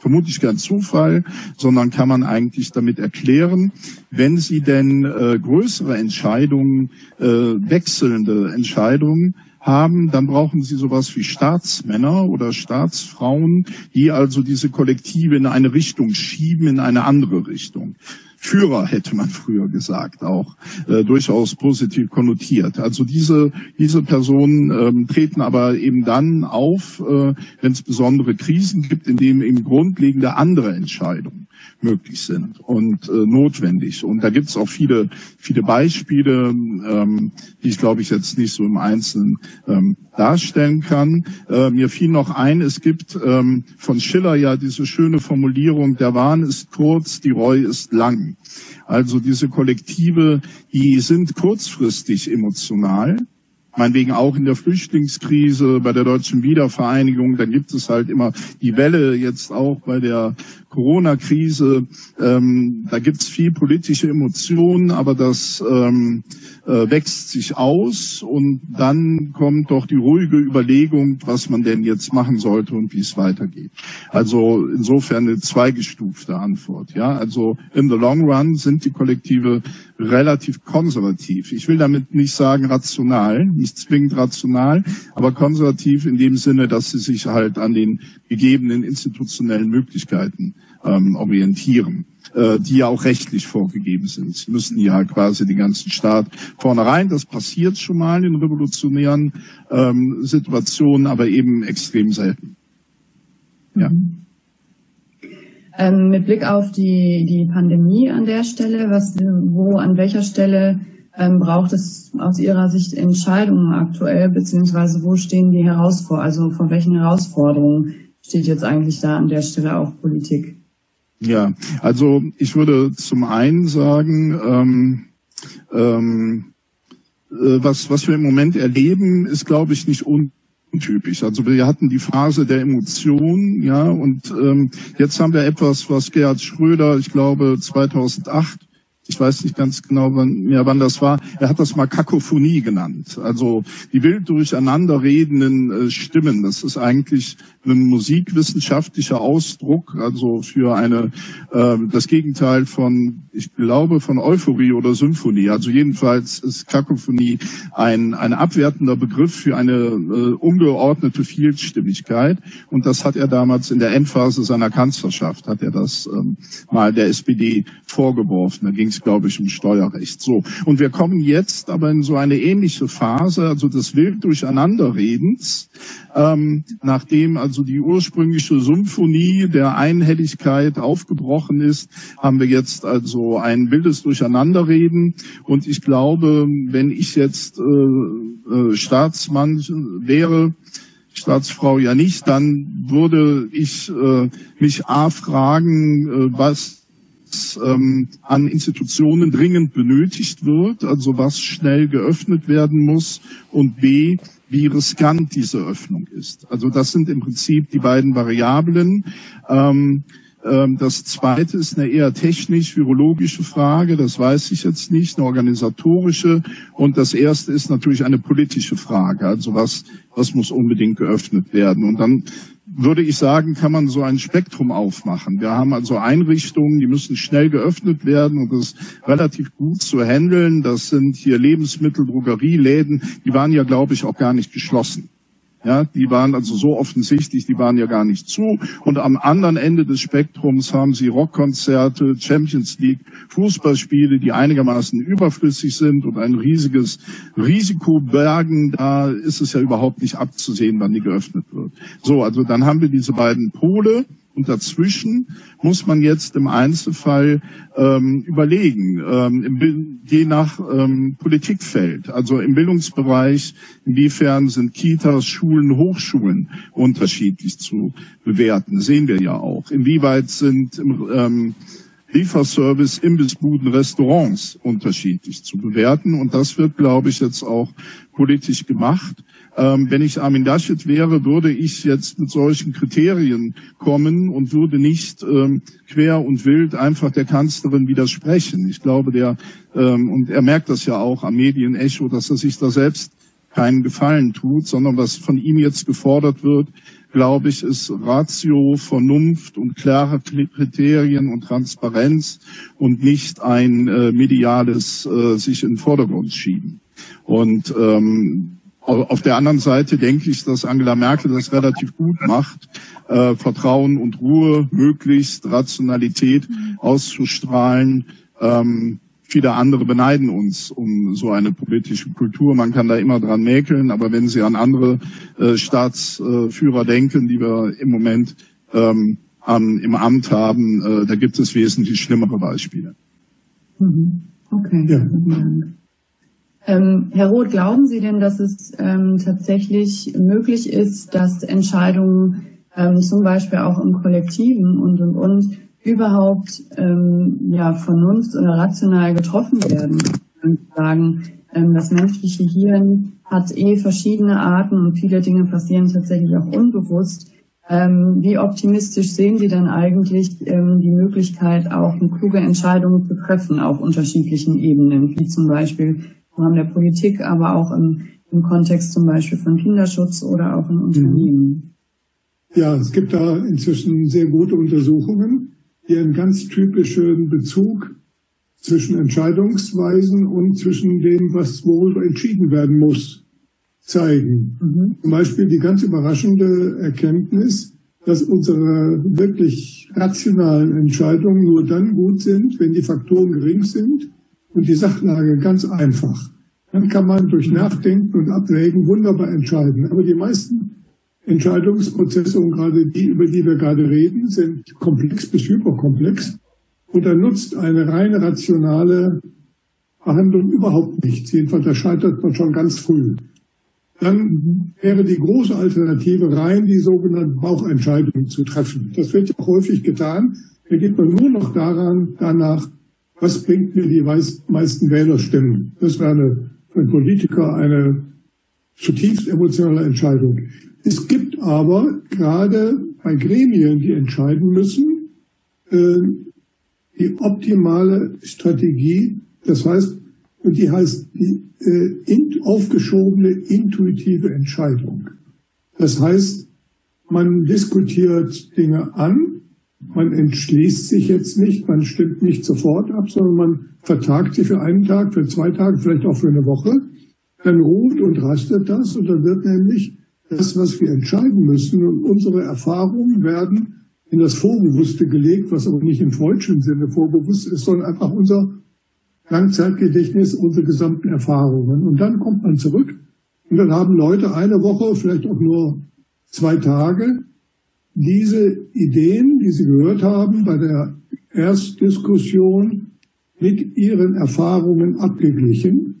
[SPEAKER 6] vermutlich kein Zufall, sondern kann man eigentlich damit erklären, wenn Sie denn äh, größere Entscheidungen, äh, wechselnde Entscheidungen haben, dann brauchen sie sowas wie Staatsmänner oder Staatsfrauen, die also diese Kollektive in eine Richtung schieben, in eine andere Richtung. Führer hätte man früher gesagt, auch äh, durchaus positiv konnotiert. Also diese diese Personen ähm, treten aber eben dann auf, äh, wenn es besondere Krisen gibt, in denen eben grundlegende andere Entscheidungen möglich sind und äh, notwendig. Und da gibt es auch viele, viele Beispiele, ähm, die ich glaube ich jetzt nicht so im Einzelnen ähm, darstellen kann. Äh, mir fiel noch ein, es gibt ähm, von Schiller ja diese schöne Formulierung, der Wahn ist kurz, die Reue ist lang. Also diese Kollektive, die sind kurzfristig emotional, meinetwegen auch in der Flüchtlingskrise, bei der deutschen Wiedervereinigung, da gibt es halt immer die Welle jetzt auch bei der Corona-Krise. Ähm, da gibt es viel politische Emotionen, aber das ähm, äh, wächst sich aus und dann kommt doch die ruhige Überlegung, was man denn jetzt machen sollte und wie es weitergeht. Also insofern eine zweigestufte Antwort. Ja, also in the long run sind die Kollektive relativ konservativ. Ich will damit nicht sagen rational, nicht zwingend rational, aber konservativ in dem Sinne, dass sie sich halt an den gegebenen institutionellen Möglichkeiten ähm, orientieren, äh, die ja auch rechtlich vorgegeben sind. Sie müssen ja quasi den ganzen Staat vornherein. Das passiert schon mal in revolutionären ähm, Situationen, aber eben extrem selten.
[SPEAKER 2] Ja. Ähm, mit Blick auf die, die Pandemie an der Stelle, was, wo, an welcher Stelle ähm, braucht es aus Ihrer Sicht Entscheidungen aktuell, beziehungsweise wo stehen die Herausforderungen, also vor welchen Herausforderungen steht jetzt eigentlich da an der Stelle auch Politik?
[SPEAKER 6] Ja, also ich würde zum einen sagen, ähm, ähm, äh, was, was wir im Moment erleben, ist, glaube ich, nicht untypisch. Also wir hatten die Phase der Emotion, ja, und ähm, jetzt haben wir etwas, was Gerhard Schröder, ich glaube, 2008 ich weiß nicht ganz genau wann, mehr, wann das war, er hat das mal Kakophonie genannt. Also die wild durcheinander redenden äh, Stimmen. Das ist eigentlich ein musikwissenschaftlicher Ausdruck, also für eine äh, das Gegenteil von, ich glaube, von Euphorie oder Symphonie. Also jedenfalls ist Kakophonie ein, ein abwertender Begriff für eine äh, ungeordnete Vielstimmigkeit. Und das hat er damals in der Endphase seiner Kanzlerschaft, hat er das ähm, mal der SPD vorgeworfen. Da ging es, glaube ich, um Steuerrecht. So. Und wir kommen jetzt aber in so eine ähnliche Phase, also des wild Durcheinanderredens, ähm, nachdem also die ursprüngliche Symphonie der Einhelligkeit aufgebrochen ist, haben wir jetzt also ein wildes Durcheinanderreden. Und ich glaube, wenn ich jetzt äh, äh, Staatsmann wäre, Staatsfrau ja nicht, dann würde ich äh, mich A fragen, äh, was ähm, an Institutionen dringend benötigt wird, also was schnell geöffnet werden muss und b, wie riskant diese Öffnung ist. Also das sind im Prinzip die beiden Variablen. Ähm, ähm, das zweite ist eine eher technisch-virologische Frage, das weiß ich jetzt nicht, eine organisatorische. Und das erste ist natürlich eine politische Frage, also was, was muss unbedingt geöffnet werden. Und dann würde ich sagen, kann man so ein Spektrum aufmachen. Wir haben also Einrichtungen, die müssen schnell geöffnet werden und das ist relativ gut zu handeln. Das sind hier Lebensmittel, Drogerieläden, die waren ja, glaube ich, auch gar nicht geschlossen. Ja, die waren also so offensichtlich, die waren ja gar nicht zu. Und am anderen Ende des Spektrums haben sie Rockkonzerte, Champions League, Fußballspiele, die einigermaßen überflüssig sind und ein riesiges Risiko bergen. Da ist es ja überhaupt nicht abzusehen, wann die geöffnet wird. So, also dann haben wir diese beiden Pole. Und dazwischen muss man jetzt im Einzelfall ähm, überlegen, ähm, je nach ähm, Politikfeld. Also im Bildungsbereich, inwiefern sind Kitas, Schulen, Hochschulen unterschiedlich zu bewerten, sehen wir ja auch. Inwieweit sind ähm, Lieferservice, Imbissbuden, Restaurants unterschiedlich zu bewerten. Und das wird, glaube ich, jetzt auch politisch gemacht. Ähm, wenn ich Armin Laschet wäre, würde ich jetzt mit solchen Kriterien kommen und würde nicht ähm, quer und wild einfach der Kanzlerin widersprechen. Ich glaube, der, ähm, und er merkt das ja auch am Medienecho, dass er sich da selbst keinen Gefallen tut, sondern was von ihm jetzt gefordert wird, glaube ich, ist Ratio, Vernunft und klare Kriterien und Transparenz und nicht ein äh, mediales äh, sich in den Vordergrund schieben. Und ähm, auf der anderen Seite denke ich, dass Angela Merkel das relativ gut macht, äh, Vertrauen und Ruhe, möglichst Rationalität auszustrahlen. Ähm, viele andere beneiden uns um so eine politische Kultur. Man kann da immer dran mäkeln, aber wenn Sie an andere äh, Staatsführer denken, die wir im Moment ähm, ähm, im Amt haben. Äh, da gibt es wesentlich schlimmere Beispiele.
[SPEAKER 2] Mhm. Okay, ja. Ähm, Herr Roth, glauben Sie denn, dass es ähm, tatsächlich möglich ist, dass Entscheidungen ähm, zum Beispiel auch im Kollektiven und und und überhaupt ähm, ja vernunft- oder rational getroffen werden? Sagen, ähm, das menschliche Hirn hat eh verschiedene Arten und viele Dinge passieren tatsächlich auch unbewusst. Ähm, wie optimistisch sehen Sie dann eigentlich die Möglichkeit, auch eine kluge Entscheidung zu treffen auf unterschiedlichen Ebenen, wie zum Beispiel im Rahmen der Politik, aber auch im, im Kontext zum Beispiel von Kinderschutz oder auch in Unternehmen?
[SPEAKER 3] Ja, es gibt da inzwischen sehr gute Untersuchungen, die einen ganz typischen Bezug zwischen Entscheidungsweisen und zwischen dem, was worüber entschieden werden muss, zeigen. Mhm. Zum Beispiel die ganz überraschende Erkenntnis, dass unsere wirklich rationalen Entscheidungen nur dann gut sind, wenn die Faktoren gering sind und die Sachlage ganz einfach. Dann kann man durch Nachdenken und Abwägen wunderbar entscheiden. Aber die meisten Entscheidungsprozesse und gerade die, über die wir gerade reden, sind komplex bis hyperkomplex. Und da nutzt eine rein rationale Behandlung überhaupt nichts. Jedenfalls, da scheitert man schon ganz früh dann wäre die große Alternative rein, die sogenannten Bauchentscheidungen zu treffen. Das wird ja häufig getan. Da geht man nur noch daran, danach, was bringt mir die meisten Wählerstimmen. Das wäre eine, für einen Politiker eine zutiefst emotionale Entscheidung. Es gibt aber gerade bei Gremien, die entscheiden müssen, äh, die optimale Strategie. Das heißt, und die heißt die äh, aufgeschobene intuitive Entscheidung. Das heißt, man diskutiert Dinge an, man entschließt sich jetzt nicht, man stimmt nicht sofort ab, sondern man vertagt sie für einen Tag, für zwei Tage, vielleicht auch für eine Woche. Dann ruht und rastet das und dann wird nämlich das, was wir entscheiden müssen und unsere Erfahrungen werden in das Vorbewusste gelegt, was aber nicht im freudschen Sinne vorbewusst ist, sondern einfach unser Langzeitgedächtnis unsere gesamten Erfahrungen. Und dann kommt man zurück und dann haben Leute eine Woche, vielleicht auch nur zwei Tage, diese Ideen, die sie gehört haben bei der Erstdiskussion mit ihren Erfahrungen abgeglichen.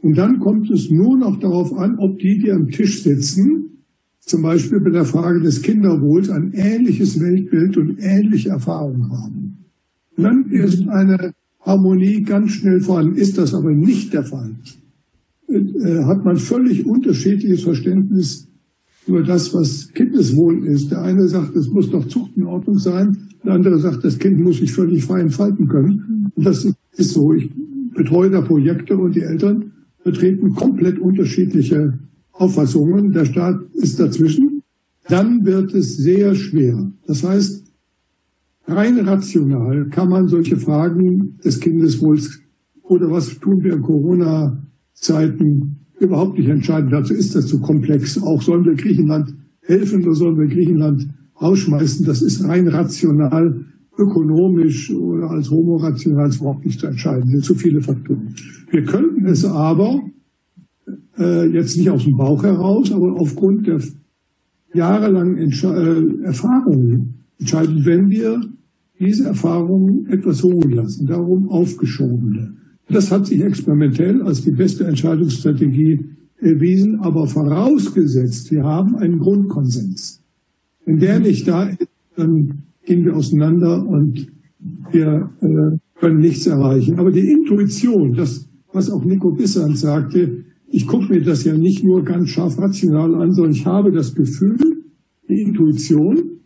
[SPEAKER 3] Und dann kommt es nur noch darauf an, ob die, die am Tisch sitzen, zum Beispiel bei der Frage des Kinderwohls, ein ähnliches Weltbild und ähnliche Erfahrungen haben. Und dann ist eine Harmonie ganz schnell vorhanden. Ist das aber nicht der Fall, äh, hat man völlig unterschiedliches Verständnis über das, was Kindeswohl ist. Der eine sagt, es muss doch Zucht in Ordnung sein. Der andere sagt, das Kind muss sich völlig frei entfalten können. Und das ist so. Ich betreue da Projekte und die Eltern vertreten komplett unterschiedliche Auffassungen. Der Staat ist dazwischen. Dann wird es sehr schwer. Das heißt, Rein rational kann man solche Fragen des Kindeswohls oder was tun wir in Corona-Zeiten überhaupt nicht entscheiden. Dazu ist das zu komplex. Auch sollen wir Griechenland helfen oder sollen wir Griechenland rausschmeißen. Das ist rein rational, ökonomisch oder als homorational überhaupt nicht zu entscheiden. Das sind zu viele Faktoren. Wir könnten es aber äh, jetzt nicht aus dem Bauch heraus, aber aufgrund der jahrelangen Entsche äh, Erfahrungen entscheiden, wenn wir diese Erfahrungen etwas ruhen lassen, darum aufgeschobene. Das hat sich experimentell als die beste Entscheidungsstrategie erwiesen, aber vorausgesetzt, wir haben einen Grundkonsens. Wenn der nicht da ist, dann gehen wir auseinander und wir äh, können nichts erreichen. Aber die Intuition, das, was auch Nico Bissand sagte, ich gucke mir das ja nicht nur ganz scharf rational an, sondern ich habe das Gefühl, die Intuition,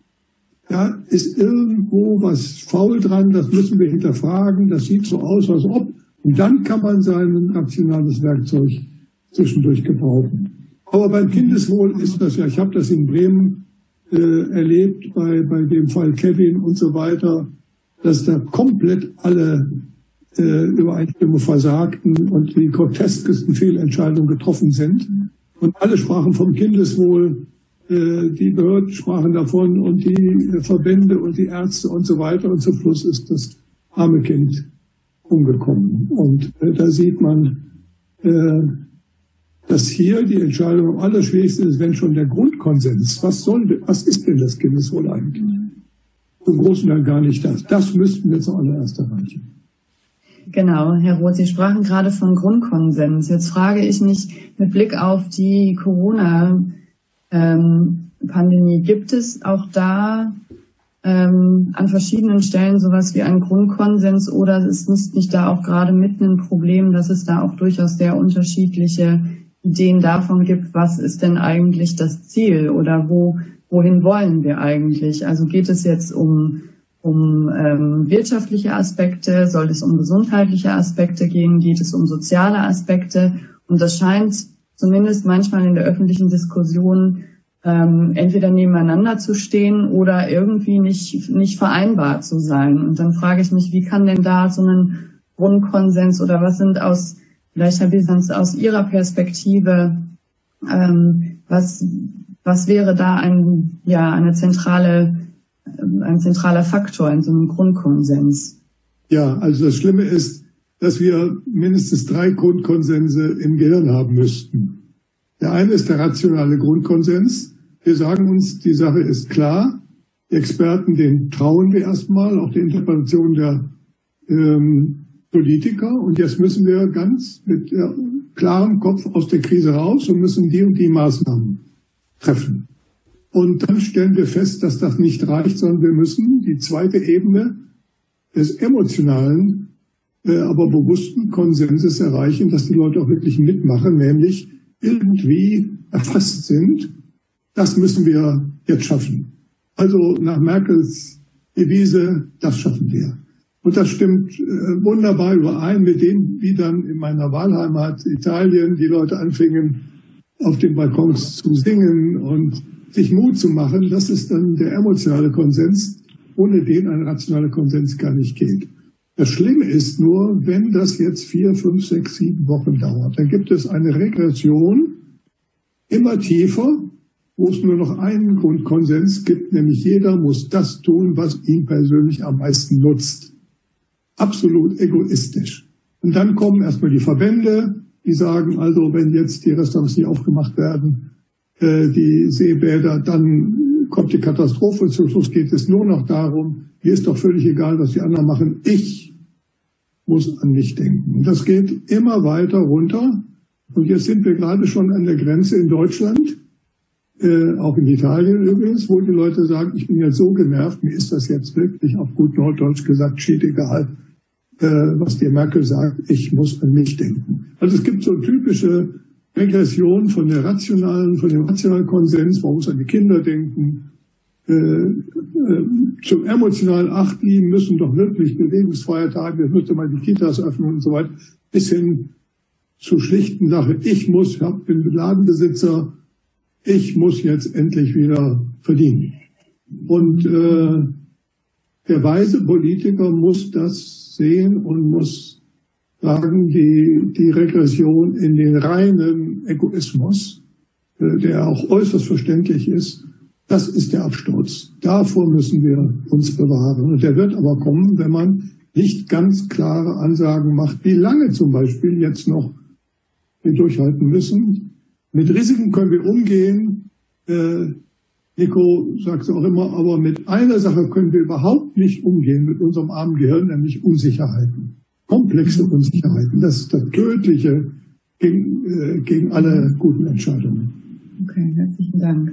[SPEAKER 3] da ist irgendwo was faul dran, das müssen wir hinterfragen, das sieht so aus, als ob. Und dann kann man sein rationales Werkzeug zwischendurch gebrauchen. Aber beim Kindeswohl ist das ja, ich habe das in Bremen äh, erlebt, bei, bei dem Fall Kevin und so weiter, dass da komplett alle äh, Übereinstimmung versagten und die groteskesten Fehlentscheidungen getroffen sind. Und alle sprachen vom Kindeswohl, äh, die Behörden sprachen davon und die Verbände und die Ärzte und so weiter. Und zum Schluss ist das arme Kind umgekommen. Und äh, da sieht man, äh, dass hier die Entscheidung am allerschwierigsten ist, wenn schon der Grundkonsens, was soll, was ist denn das Kindeswohl eigentlich? im Großen und gar nicht das. Das müssten wir zuallererst erreichen.
[SPEAKER 2] Genau, Herr Roth, Sie sprachen gerade von Grundkonsens. Jetzt frage ich mich mit Blick auf die Corona-Pandemie, ähm, gibt es auch da ähm, an verschiedenen Stellen sowas wie einen Grundkonsens oder ist nicht, nicht da auch gerade mitten ein Problem, dass es da auch durchaus sehr unterschiedliche Ideen davon gibt, was ist denn eigentlich das Ziel oder wo, wohin wollen wir eigentlich? Also geht es jetzt um, um ähm, wirtschaftliche Aspekte, soll es um gesundheitliche Aspekte gehen, geht es um soziale Aspekte? Und das scheint zumindest manchmal in der öffentlichen Diskussion ähm, entweder nebeneinander zu stehen oder irgendwie nicht, nicht vereinbar zu sein. Und dann frage ich mich, wie kann denn da so ein Grundkonsens oder was sind aus, vielleicht Herr Bisans, aus Ihrer Perspektive, ähm, was, was wäre da ein, ja, eine zentrale, ein zentraler Faktor in so einem Grundkonsens?
[SPEAKER 3] Ja, also das Schlimme ist, dass wir mindestens drei Grundkonsense im Gehirn haben müssten. Der eine ist der rationale Grundkonsens, wir sagen uns, die Sache ist klar. Die Experten, denen trauen wir erstmal, auch die Interpretation der ähm, Politiker. Und jetzt müssen wir ganz mit äh, klarem Kopf aus der Krise raus und müssen die und die Maßnahmen treffen. Und dann stellen wir fest, dass das nicht reicht, sondern wir müssen die zweite Ebene des emotionalen, äh, aber bewussten Konsenses erreichen, dass die Leute auch wirklich mitmachen, nämlich irgendwie erfasst sind das müssen wir jetzt schaffen. Also nach Merkels Devise, das schaffen wir. Und das stimmt äh, wunderbar überein mit dem, wie dann in meiner Wahlheimat Italien die Leute anfingen, auf den Balkons zu singen und sich Mut zu machen. Das ist dann der emotionale Konsens, ohne den ein rationaler Konsens gar nicht geht. Das Schlimme ist nur, wenn das jetzt vier, fünf, sechs, sieben Wochen dauert, dann gibt es eine Regression immer tiefer wo es nur noch einen Grundkonsens gibt, nämlich jeder muss das tun, was ihn persönlich am meisten nutzt. Absolut egoistisch. Und dann kommen erstmal die Verbände, die sagen, also wenn jetzt die Restaurants nicht aufgemacht werden, äh, die Seebäder, dann kommt die Katastrophe. Zum Schluss geht es nur noch darum, mir ist doch völlig egal, was die anderen machen. Ich muss an mich denken. Und das geht immer weiter runter. Und jetzt sind wir gerade schon an der Grenze in Deutschland äh, auch in Italien übrigens, wo die Leute sagen, ich bin jetzt so genervt, mir ist das jetzt wirklich auf gut Norddeutsch gesagt, steht egal, äh, was dir Merkel sagt, ich muss an mich denken. Also es gibt so typische Regression von der rationalen, von dem rationalen Konsens, man muss an die Kinder denken, äh, äh, zum emotionalen Ach, die müssen doch wirklich Bewegungsfeiertage, jetzt müsste man die Kitas öffnen und so weiter, bis hin zur schlichten Sache, ich muss, ich bin Ladenbesitzer, ich muss jetzt endlich wieder verdienen. Und äh, der weise Politiker muss das sehen und muss sagen, die, die Regression in den reinen Egoismus, äh, der auch äußerst verständlich ist, das ist der Absturz. Davor müssen wir uns bewahren. Und der wird aber kommen, wenn man nicht ganz klare Ansagen macht, wie lange zum Beispiel jetzt noch wir durchhalten müssen, mit Risiken können wir umgehen. Äh, Nico sagt es auch immer, aber mit einer Sache können wir überhaupt nicht umgehen mit unserem armen Gehirn, nämlich Unsicherheiten. Komplexe Unsicherheiten. Das ist das Tödliche gegen, äh, gegen alle guten Entscheidungen.
[SPEAKER 2] Okay, herzlichen Dank.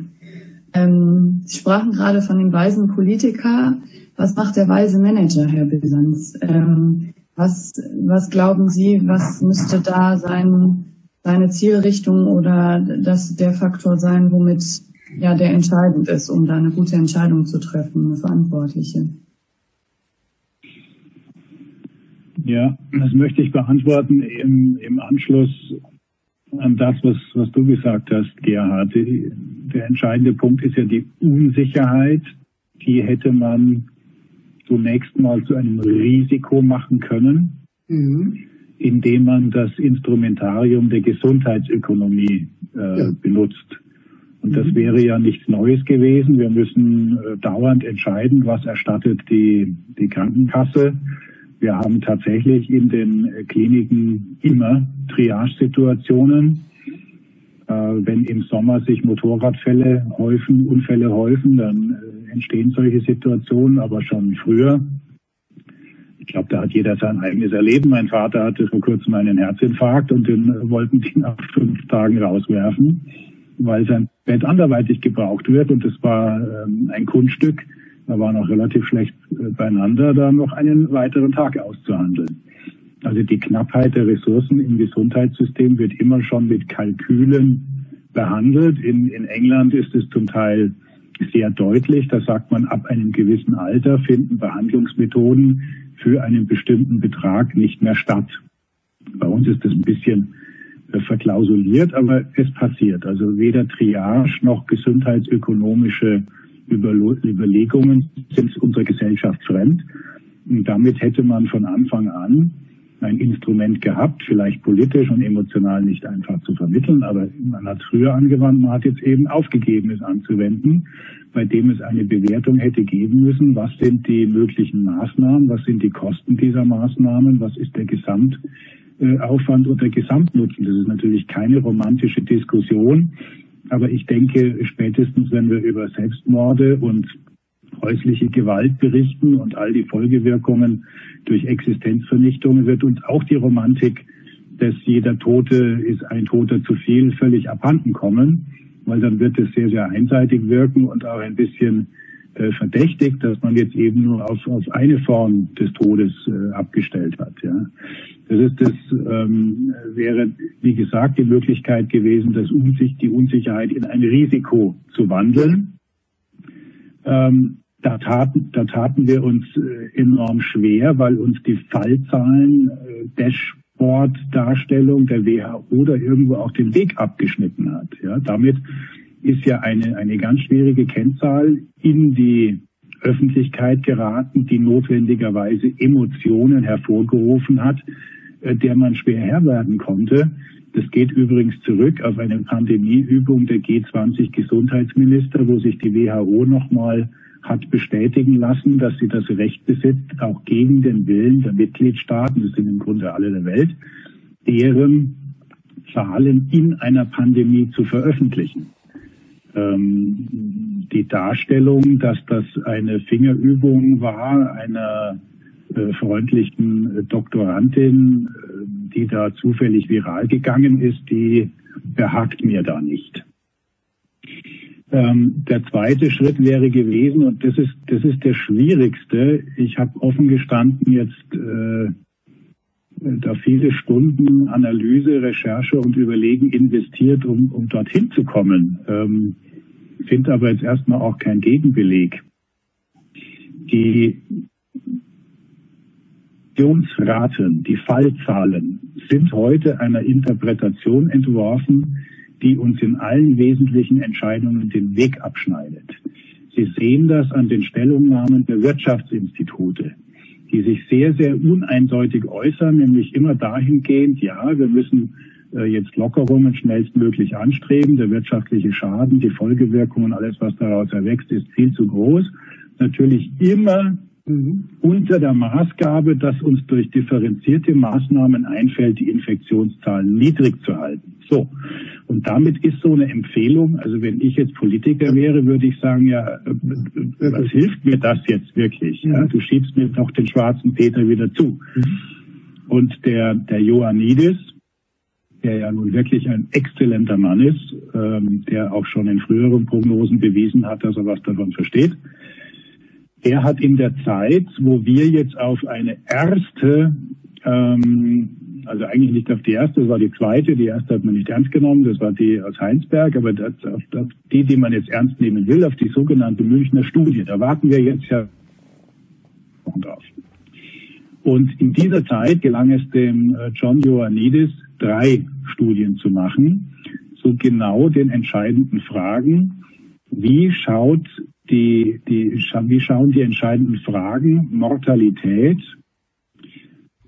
[SPEAKER 2] Ähm, Sie sprachen gerade von dem weisen Politiker. Was macht der weise Manager, Herr Bisans? Ähm, was, was glauben Sie, was müsste da sein, seine Zielrichtung oder das der Faktor sein, womit ja der entscheidend ist, um da eine gute Entscheidung zu treffen, eine verantwortliche.
[SPEAKER 4] Ja, das möchte ich beantworten im, im Anschluss an das, was, was du gesagt hast, Gerhard. Der entscheidende Punkt ist ja die Unsicherheit. Die hätte man zunächst mal zu einem Risiko machen können. Mhm indem man das Instrumentarium der Gesundheitsökonomie äh, ja. benutzt. Und das mhm. wäre ja nichts Neues gewesen. Wir müssen äh, dauernd entscheiden, was erstattet die, die Krankenkasse. Wir haben tatsächlich in den äh, Kliniken immer Triage-Situationen. Äh, wenn im Sommer sich Motorradfälle häufen, Unfälle häufen, dann äh, entstehen solche Situationen, aber schon früher. Ich glaube, da hat jeder sein eigenes Erleben. Mein Vater hatte vor kurzem einen Herzinfarkt und den wollten die nach fünf Tagen rauswerfen, weil sein Bett anderweitig gebraucht wird. Und das war ähm, ein Kunststück. Da war noch relativ schlecht äh, beieinander, da noch einen weiteren Tag auszuhandeln. Also die Knappheit der Ressourcen im Gesundheitssystem wird immer schon mit Kalkülen behandelt. In, in England ist es zum Teil sehr deutlich. Da sagt man, ab einem gewissen Alter finden Behandlungsmethoden für einen bestimmten Betrag nicht mehr statt. Bei uns ist das ein bisschen äh, verklausuliert, aber es passiert. Also weder Triage noch gesundheitsökonomische Überlegungen sind unserer Gesellschaft fremd. Und damit hätte man von Anfang an ein Instrument gehabt, vielleicht politisch und emotional nicht einfach zu vermitteln, aber man hat es früher angewandt, man hat jetzt eben aufgegeben, es anzuwenden, bei dem es eine Bewertung hätte geben müssen, was sind die möglichen Maßnahmen, was sind die Kosten dieser Maßnahmen, was ist der Gesamtaufwand und der Gesamtnutzen. Das ist natürlich keine romantische Diskussion, aber ich denke, spätestens wenn wir über Selbstmorde und häusliche Gewalt berichten und all die Folgewirkungen durch Existenzvernichtung wird uns auch die Romantik, dass jeder Tote ist ein Toter zu viel, völlig abhanden kommen, weil dann wird es sehr, sehr einseitig wirken und auch ein bisschen äh, verdächtig, dass man jetzt eben nur auf, auf eine Form des Todes äh, abgestellt hat. Ja. Das ist das ähm, wäre, wie gesagt, die Möglichkeit gewesen, das Unsich die Unsicherheit in ein Risiko zu wandeln. Ähm, da taten, da taten wir uns äh, enorm schwer, weil uns die Fallzahlen, äh, Dashboard-Darstellung der WHO da irgendwo auch den Weg abgeschnitten hat. Ja, damit ist ja eine, eine ganz schwierige Kennzahl in die Öffentlichkeit geraten, die notwendigerweise Emotionen hervorgerufen hat, äh, der man schwer Herr werden konnte. Das geht übrigens zurück auf eine Pandemieübung der G20 Gesundheitsminister, wo sich die WHO nochmal hat bestätigen lassen, dass sie das Recht besitzt, auch gegen den Willen der Mitgliedstaaten, das sind im Grunde alle der Welt, deren Zahlen in einer Pandemie zu veröffentlichen. Ähm, die Darstellung, dass das eine Fingerübung war einer äh, freundlichen Doktorandin, äh, die da zufällig viral gegangen ist, die behagt mir da nicht. Ähm, der zweite Schritt wäre gewesen, und das ist, das ist der schwierigste. Ich habe offen gestanden jetzt äh, da viele Stunden Analyse, Recherche und Überlegen investiert, um, um dorthin zu kommen. Ähm, Finde aber jetzt erstmal auch kein Gegenbeleg. Die die Fallzahlen sind heute einer Interpretation entworfen, die uns in allen wesentlichen Entscheidungen den Weg abschneidet. Sie sehen das an den Stellungnahmen der Wirtschaftsinstitute, die sich sehr, sehr uneindeutig äußern, nämlich immer dahingehend, ja, wir müssen äh, jetzt Lockerungen schnellstmöglich anstreben. Der wirtschaftliche Schaden, die Folgewirkungen, alles, was daraus erwächst, ist viel zu groß. Natürlich immer unter der Maßgabe, dass uns durch differenzierte Maßnahmen einfällt, die Infektionszahlen niedrig zu halten. So. Und damit ist so eine Empfehlung, also wenn ich jetzt Politiker wäre, würde ich sagen, ja, äh, was hilft mir das jetzt wirklich? Ja, du schiebst mir doch den schwarzen Peter wieder zu. Und der, der Ioannidis, der ja nun wirklich ein exzellenter Mann ist, ähm, der auch schon in früheren Prognosen bewiesen hat, dass er was davon versteht, er hat in der Zeit, wo wir jetzt auf eine erste, ähm, also eigentlich nicht auf die erste, das war die zweite, die erste hat man nicht ernst genommen, das war die aus Heinsberg, aber das, auf das, die, die man jetzt ernst nehmen will, auf die sogenannte Münchner Studie, da warten wir jetzt ja drauf. Und in dieser Zeit gelang es dem äh, John Ioannidis, drei Studien zu machen, zu genau den entscheidenden Fragen, wie schaut die, die, wie schauen die entscheidenden Fragen Mortalität,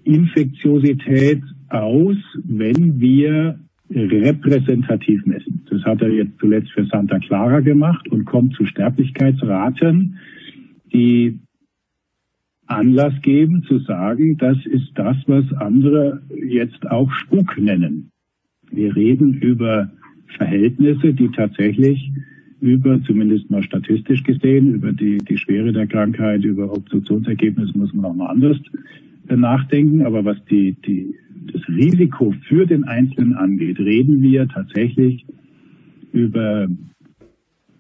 [SPEAKER 4] Infektiosität aus, wenn wir repräsentativ messen. Das hat er jetzt zuletzt für Santa Clara gemacht und kommt zu Sterblichkeitsraten, die Anlass geben zu sagen, das ist das, was andere jetzt auch Spuk nennen. Wir reden über Verhältnisse, die tatsächlich über, zumindest mal statistisch gesehen, über die, die Schwere der Krankheit, über Obduktionsergebnisse muss man auch mal anders äh, nachdenken. Aber was die, die, das Risiko für den Einzelnen angeht, reden wir tatsächlich über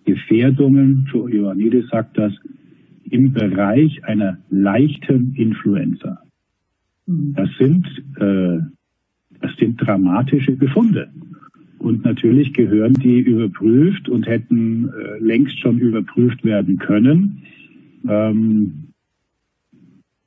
[SPEAKER 4] Gefährdungen, Joe Ioannidis sagt das, im Bereich einer leichten Influenza. Mhm. Das sind, äh, das sind dramatische Befunde. Und natürlich gehören die überprüft und hätten äh, längst schon überprüft werden können. Ähm,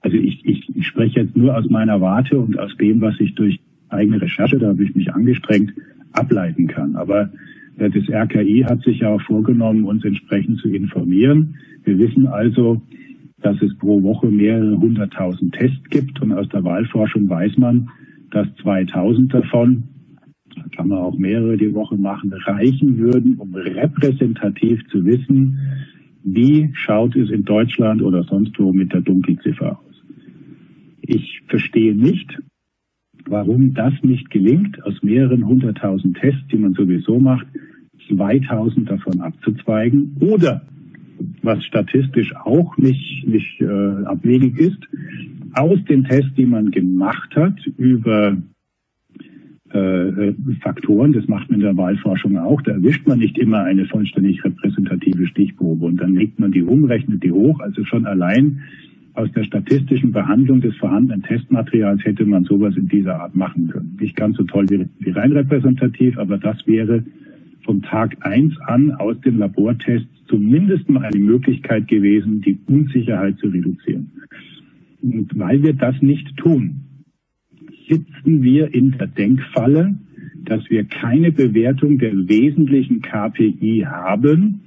[SPEAKER 4] also ich, ich, ich spreche jetzt nur aus meiner Warte und aus dem, was ich durch eigene Recherche, da habe ich mich angestrengt, ableiten kann. Aber äh, das RKI hat sich ja auch vorgenommen, uns entsprechend zu informieren. Wir wissen also, dass es pro Woche mehrere hunderttausend Tests gibt und aus der Wahlforschung weiß man, dass 2000 davon kann man auch mehrere die Woche machen, reichen würden, um repräsentativ zu wissen, wie schaut es in Deutschland oder sonst wo mit der Dunkelziffer aus. Ich verstehe nicht, warum das nicht gelingt, aus mehreren hunderttausend Tests, die man sowieso macht, 2000 davon abzuzweigen oder was statistisch auch nicht, nicht äh, abwegig ist, aus den Tests, die man gemacht hat, über Faktoren, das macht man in der Wahlforschung auch, da erwischt man nicht immer eine vollständig repräsentative Stichprobe und dann legt man die um, rechnet die hoch, also schon allein aus der statistischen Behandlung des vorhandenen Testmaterials hätte man sowas in dieser Art machen können. Nicht ganz so toll wie, rein repräsentativ, aber das wäre vom Tag eins an aus den Labortests zumindest mal eine Möglichkeit gewesen, die Unsicherheit zu reduzieren. Und weil wir das nicht tun, sitzen wir in der Denkfalle, dass wir keine Bewertung der wesentlichen KPI haben,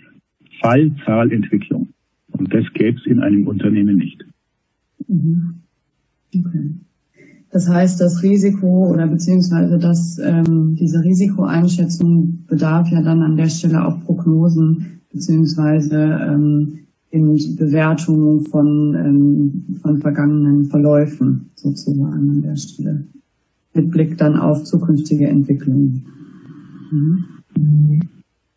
[SPEAKER 4] Fallzahlentwicklung. Und das gäbe es in einem Unternehmen nicht.
[SPEAKER 2] Mhm. Okay. Das heißt, das Risiko oder beziehungsweise das, ähm, diese Risikoeinschätzung bedarf ja dann an der Stelle auch Prognosen beziehungsweise ähm, in Bewertungen von, ähm, von vergangenen Verläufen sozusagen an der Stelle. Mit Blick dann auf zukünftige Entwicklungen.
[SPEAKER 4] Mhm.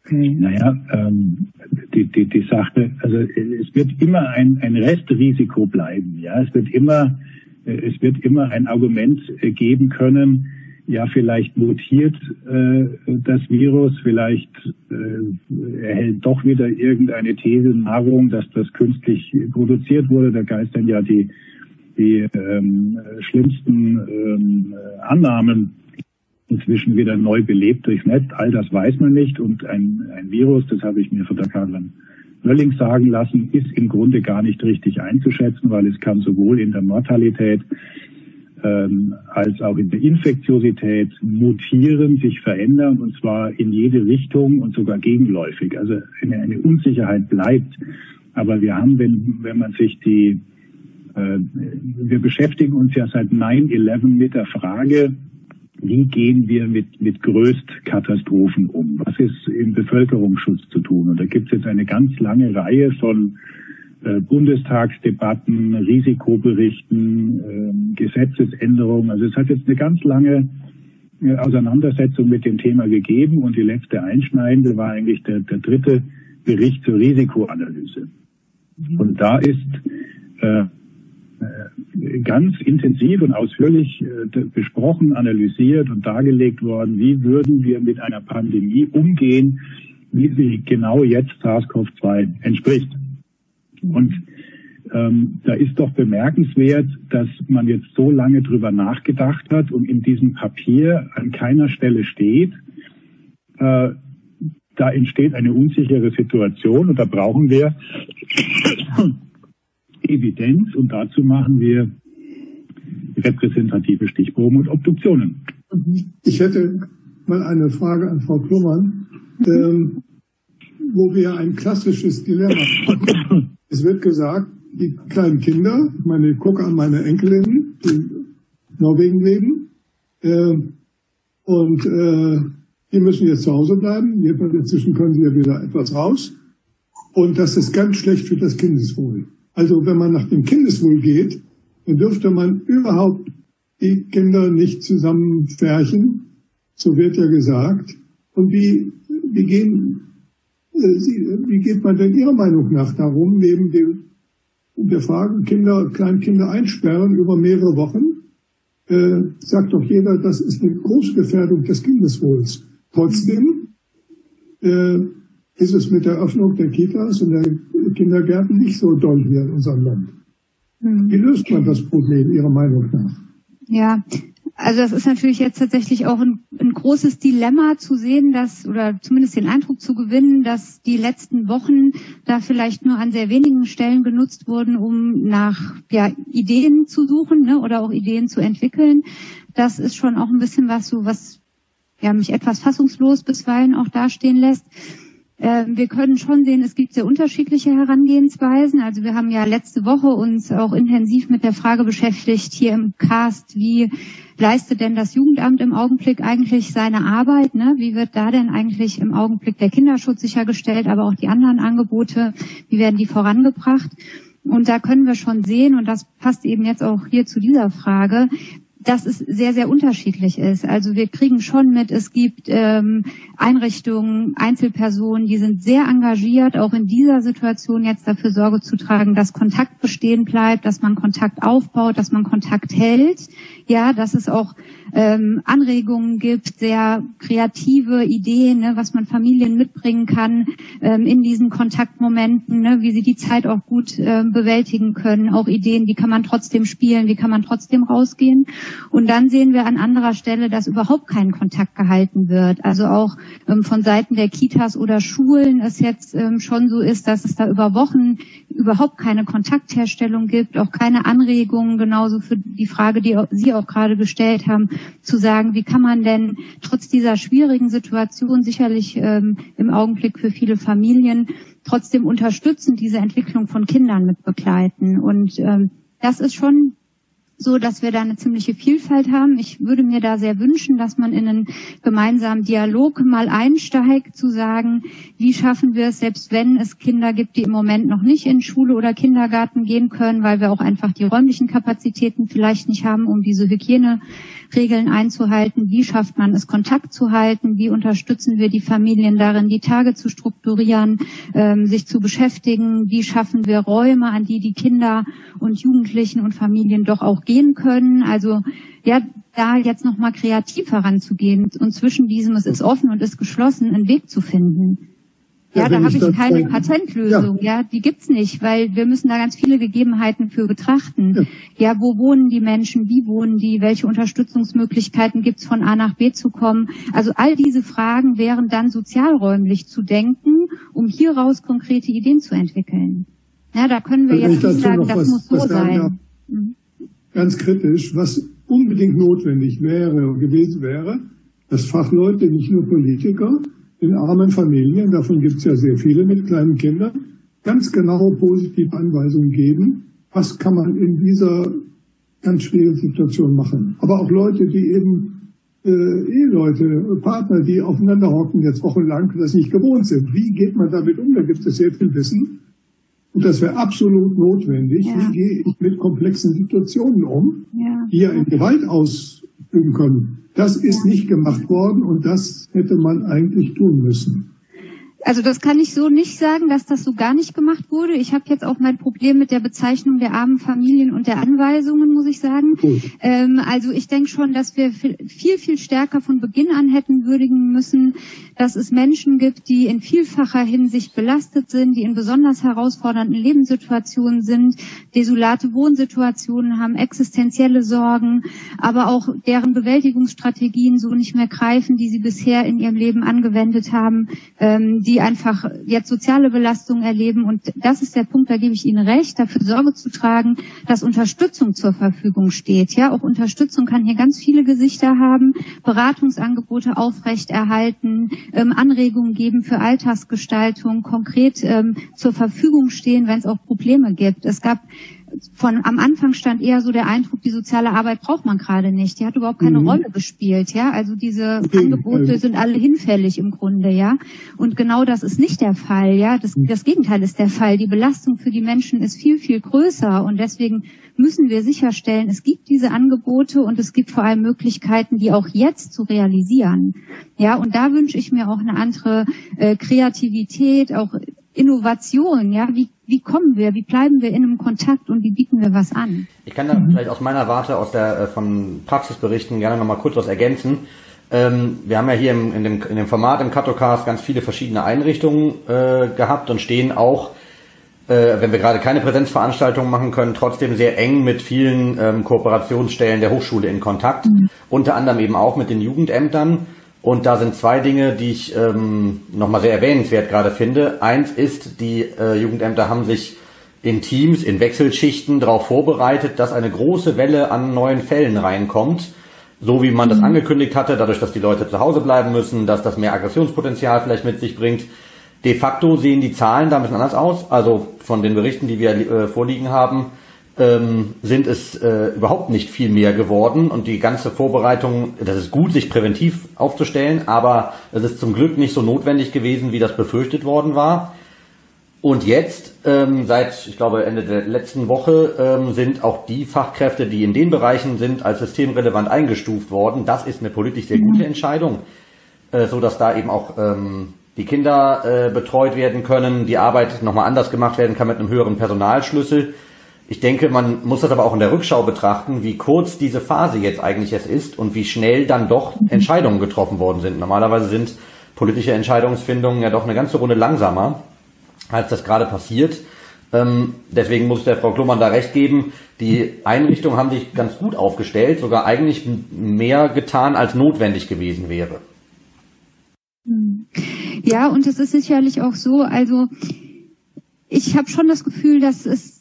[SPEAKER 4] Okay. Naja, ähm, die, die, die Sache, also es wird immer ein, ein Restrisiko bleiben. Ja, es wird immer, es wird immer ein Argument geben können, ja, vielleicht mutiert äh, das Virus, vielleicht äh, erhält doch wieder irgendeine These Nahrung, dass das künstlich produziert wurde. Da geistern ja die, die ähm, schlimmsten ähm, Annahmen inzwischen wieder neu belebt durchs Netz. All das weiß man nicht. Und ein, ein Virus, das habe ich mir von der Karin Wölling sagen lassen, ist im Grunde gar nicht richtig einzuschätzen, weil es kann sowohl in der Mortalität ähm, als auch in der Infektiosität mutieren, sich verändern und zwar in jede Richtung und sogar gegenläufig. Also eine, eine Unsicherheit bleibt. Aber wir haben, wenn, wenn man sich die, äh, wir beschäftigen uns ja seit 9-11 mit der Frage, wie gehen wir mit, mit Größtkatastrophen um? Was ist im Bevölkerungsschutz zu tun? Und da gibt es jetzt eine ganz lange Reihe von Bundestagsdebatten, Risikoberichten, äh, Gesetzesänderungen. Also es hat jetzt eine ganz lange äh, Auseinandersetzung mit dem Thema gegeben und die letzte einschneidende war eigentlich der, der dritte Bericht zur Risikoanalyse. Mhm. Und da ist äh, äh, ganz intensiv und ausführlich äh, besprochen, analysiert und dargelegt worden, wie würden wir mit einer Pandemie umgehen, wie sie genau jetzt SARS-CoV-2 entspricht. Und ähm, da ist doch bemerkenswert, dass man jetzt so lange drüber nachgedacht hat und in diesem Papier an keiner Stelle steht, äh, da entsteht eine unsichere Situation und da brauchen wir Evidenz und dazu machen wir repräsentative Stichproben und Obduktionen.
[SPEAKER 3] Ich hätte mal eine Frage an Frau Klummern, ähm, wo wir ein klassisches Dilemma haben. Es wird gesagt, die kleinen Kinder, meine, ich gucke an meine Enkelinnen, die in Norwegen leben, äh, und äh, die müssen jetzt zu Hause bleiben. Inzwischen können sie ja wieder etwas raus. Und das ist ganz schlecht für das Kindeswohl. Also wenn man nach dem Kindeswohl geht, dann dürfte man überhaupt die Kinder nicht zusammenfärchen. So wird ja gesagt. Und wie, wie gehen wie geht man denn Ihrer Meinung nach darum, neben dem, der Frage, Kinder, Kleinkinder einsperren über mehrere Wochen, äh, sagt doch jeder, das ist eine große Gefährdung des Kindeswohls. Trotzdem äh, ist es mit der Öffnung der Kitas und der Kindergärten nicht so doll hier in unserem Land. Hm. Wie löst man das Problem Ihrer Meinung nach?
[SPEAKER 5] Ja, also das ist natürlich jetzt tatsächlich auch ein, ein, großes Dilemma zu sehen, dass oder zumindest den Eindruck zu gewinnen, dass die letzten Wochen da vielleicht nur an sehr wenigen Stellen genutzt wurden, um nach ja, Ideen zu suchen ne, oder auch Ideen zu entwickeln. Das ist schon auch ein bisschen was so, was ja mich etwas fassungslos bisweilen auch dastehen lässt. Ähm, wir können schon sehen, es gibt sehr unterschiedliche Herangehensweisen. Also wir haben ja letzte Woche uns auch intensiv mit der Frage beschäftigt hier im Cast, wie leistet denn das Jugendamt im Augenblick eigentlich seine Arbeit? Ne? Wie wird da denn eigentlich im Augenblick der Kinderschutz sichergestellt, aber auch die anderen Angebote, wie werden die vorangebracht? Und da können wir schon sehen, und das passt eben jetzt auch hier zu dieser Frage, dass es sehr, sehr unterschiedlich ist. Also wir kriegen schon mit, es gibt ähm, Einrichtungen, Einzelpersonen, die sind sehr engagiert, auch in dieser Situation jetzt dafür Sorge zu tragen, dass Kontakt bestehen bleibt, dass man Kontakt aufbaut, dass man Kontakt hält. Ja, dass es auch ähm, Anregungen gibt, sehr kreative Ideen, ne, was man Familien mitbringen kann ähm, in diesen Kontaktmomenten, ne, wie sie die Zeit auch gut ähm, bewältigen können. Auch Ideen, wie kann man trotzdem spielen, wie kann man trotzdem rausgehen. Und dann sehen wir an anderer Stelle, dass überhaupt kein Kontakt gehalten wird. Also auch ähm, von Seiten der Kitas oder Schulen es jetzt ähm, schon so ist, dass es da über Wochen überhaupt keine Kontaktherstellung gibt, auch keine Anregungen, genauso für die Frage, die Sie auch gerade gestellt haben, zu sagen, wie kann man denn trotz dieser schwierigen Situation sicherlich ähm, im Augenblick für viele Familien trotzdem unterstützend diese Entwicklung von Kindern mit begleiten. Und ähm, das ist schon so dass wir da eine ziemliche Vielfalt haben. Ich würde mir da sehr wünschen, dass man in einen gemeinsamen Dialog mal einsteigt, zu sagen, wie schaffen wir es, selbst wenn es Kinder gibt, die im Moment noch nicht in Schule oder Kindergarten gehen können, weil wir auch einfach die räumlichen Kapazitäten vielleicht nicht haben, um diese Hygieneregeln einzuhalten. Wie schafft man es, Kontakt zu halten? Wie unterstützen wir die Familien darin, die Tage zu strukturieren, ähm, sich zu beschäftigen? Wie schaffen wir Räume, an die die Kinder und Jugendlichen und Familien doch auch gehen können. Also ja, da jetzt nochmal kreativ heranzugehen und zwischen diesem, es ist offen und ist geschlossen, einen Weg zu finden. Ja, ja da habe ich keine Patentlösung, ja. ja, die gibt's nicht, weil wir müssen da ganz viele Gegebenheiten für betrachten. Ja. ja, wo wohnen die Menschen, wie wohnen die, welche Unterstützungsmöglichkeiten gibt's von A nach B zu kommen. Also all diese Fragen wären dann sozialräumlich zu denken, um hieraus konkrete Ideen zu entwickeln. Ja, da können wir jetzt nicht sagen, das was, muss so sein.
[SPEAKER 3] Mhm ganz kritisch, was unbedingt notwendig wäre und gewesen wäre, dass Fachleute, nicht nur Politiker, in armen Familien, davon gibt es ja sehr viele mit kleinen Kindern, ganz genau positive Anweisungen geben, was kann man in dieser ganz schwierigen Situation machen. Aber auch Leute, die eben äh, Eheleute, Partner, die aufeinander hocken jetzt wochenlang, das nicht gewohnt sind. Wie geht man damit um? Da gibt es sehr viel Wissen. Und das wäre absolut notwendig. Ja. Wie gehe ich mit komplexen Situationen um, ja. die ja in Gewalt ausüben können? Das ist ja. nicht gemacht worden und das hätte man eigentlich tun müssen.
[SPEAKER 5] Also das kann ich so nicht sagen, dass das so gar nicht gemacht wurde. Ich habe jetzt auch mein Problem mit der Bezeichnung der armen Familien und der Anweisungen, muss ich sagen. Ähm, also ich denke schon, dass wir viel, viel stärker von Beginn an hätten würdigen müssen, dass es Menschen gibt, die in vielfacher Hinsicht belastet sind, die in besonders herausfordernden Lebenssituationen sind, desolate Wohnsituationen haben, existenzielle Sorgen, aber auch deren Bewältigungsstrategien so nicht mehr greifen, die sie bisher in ihrem Leben angewendet haben. Ähm, die einfach jetzt soziale Belastungen erleben. Und das ist der Punkt, da gebe ich Ihnen recht, dafür Sorge zu tragen, dass Unterstützung zur Verfügung steht. Ja, auch Unterstützung kann hier ganz viele Gesichter haben, Beratungsangebote aufrechterhalten, ähm, Anregungen geben für Alltagsgestaltung, konkret ähm, zur Verfügung stehen, wenn es auch Probleme gibt. Es gab von am Anfang stand eher so der Eindruck, die soziale Arbeit braucht man gerade nicht. Die hat überhaupt keine mhm. Rolle gespielt, ja. Also diese okay. Angebote sind alle hinfällig im Grunde, ja. Und genau das ist nicht der Fall, ja. Das, mhm. das Gegenteil ist der Fall. Die Belastung für die Menschen ist viel, viel größer und deswegen müssen wir sicherstellen, es gibt diese Angebote und es gibt vor allem Möglichkeiten, die auch jetzt zu realisieren. Ja, und da wünsche ich mir auch eine andere äh, Kreativität, auch Innovation, ja, wie, wie kommen wir, wie bleiben wir in einem Kontakt und wie bieten wir was an?
[SPEAKER 1] Ich kann da mhm. vielleicht aus meiner Warte, aus der äh, von Praxisberichten gerne nochmal kurz was ergänzen. Ähm, wir haben ja hier im, in, dem, in dem Format im Katocast ganz viele verschiedene Einrichtungen äh, gehabt und stehen auch, äh, wenn wir gerade keine Präsenzveranstaltungen machen können, trotzdem sehr eng mit vielen ähm, Kooperationsstellen der Hochschule in Kontakt. Mhm. Unter anderem eben auch mit den Jugendämtern. Und da sind zwei Dinge, die ich ähm, nochmal sehr erwähnenswert gerade finde. Eins ist, die äh, Jugendämter haben sich in Teams, in Wechselschichten darauf vorbereitet, dass eine große Welle an neuen Fällen reinkommt. So wie man das mhm. angekündigt hatte, dadurch, dass die Leute zu Hause bleiben müssen, dass das mehr Aggressionspotenzial vielleicht mit sich bringt. De facto sehen die Zahlen da ein bisschen anders aus. Also von den Berichten, die wir äh, vorliegen haben, ähm, sind es äh, überhaupt nicht viel mehr geworden und die ganze Vorbereitung, das ist gut, sich präventiv aufzustellen, aber es ist zum Glück nicht so notwendig gewesen, wie das befürchtet worden war. Und jetzt, ähm, seit, ich glaube, Ende der letzten Woche, ähm, sind auch die Fachkräfte, die in den Bereichen sind, als systemrelevant eingestuft worden. Das ist eine politisch sehr gute mhm. Entscheidung, äh, so dass da eben auch ähm, die Kinder äh, betreut werden können, die Arbeit nochmal anders gemacht werden kann mit einem höheren Personalschlüssel. Ich denke, man muss das aber auch in der Rückschau betrachten, wie kurz diese Phase jetzt eigentlich es ist und wie schnell dann doch Entscheidungen getroffen worden sind. Normalerweise sind politische Entscheidungsfindungen ja doch eine ganze Runde langsamer, als das gerade passiert. Ähm, deswegen muss ich der Frau Klumann da recht geben. Die Einrichtungen haben sich ganz gut aufgestellt, sogar eigentlich mehr getan, als notwendig gewesen wäre.
[SPEAKER 5] Ja, und es ist sicherlich auch so, also ich habe schon das Gefühl, dass es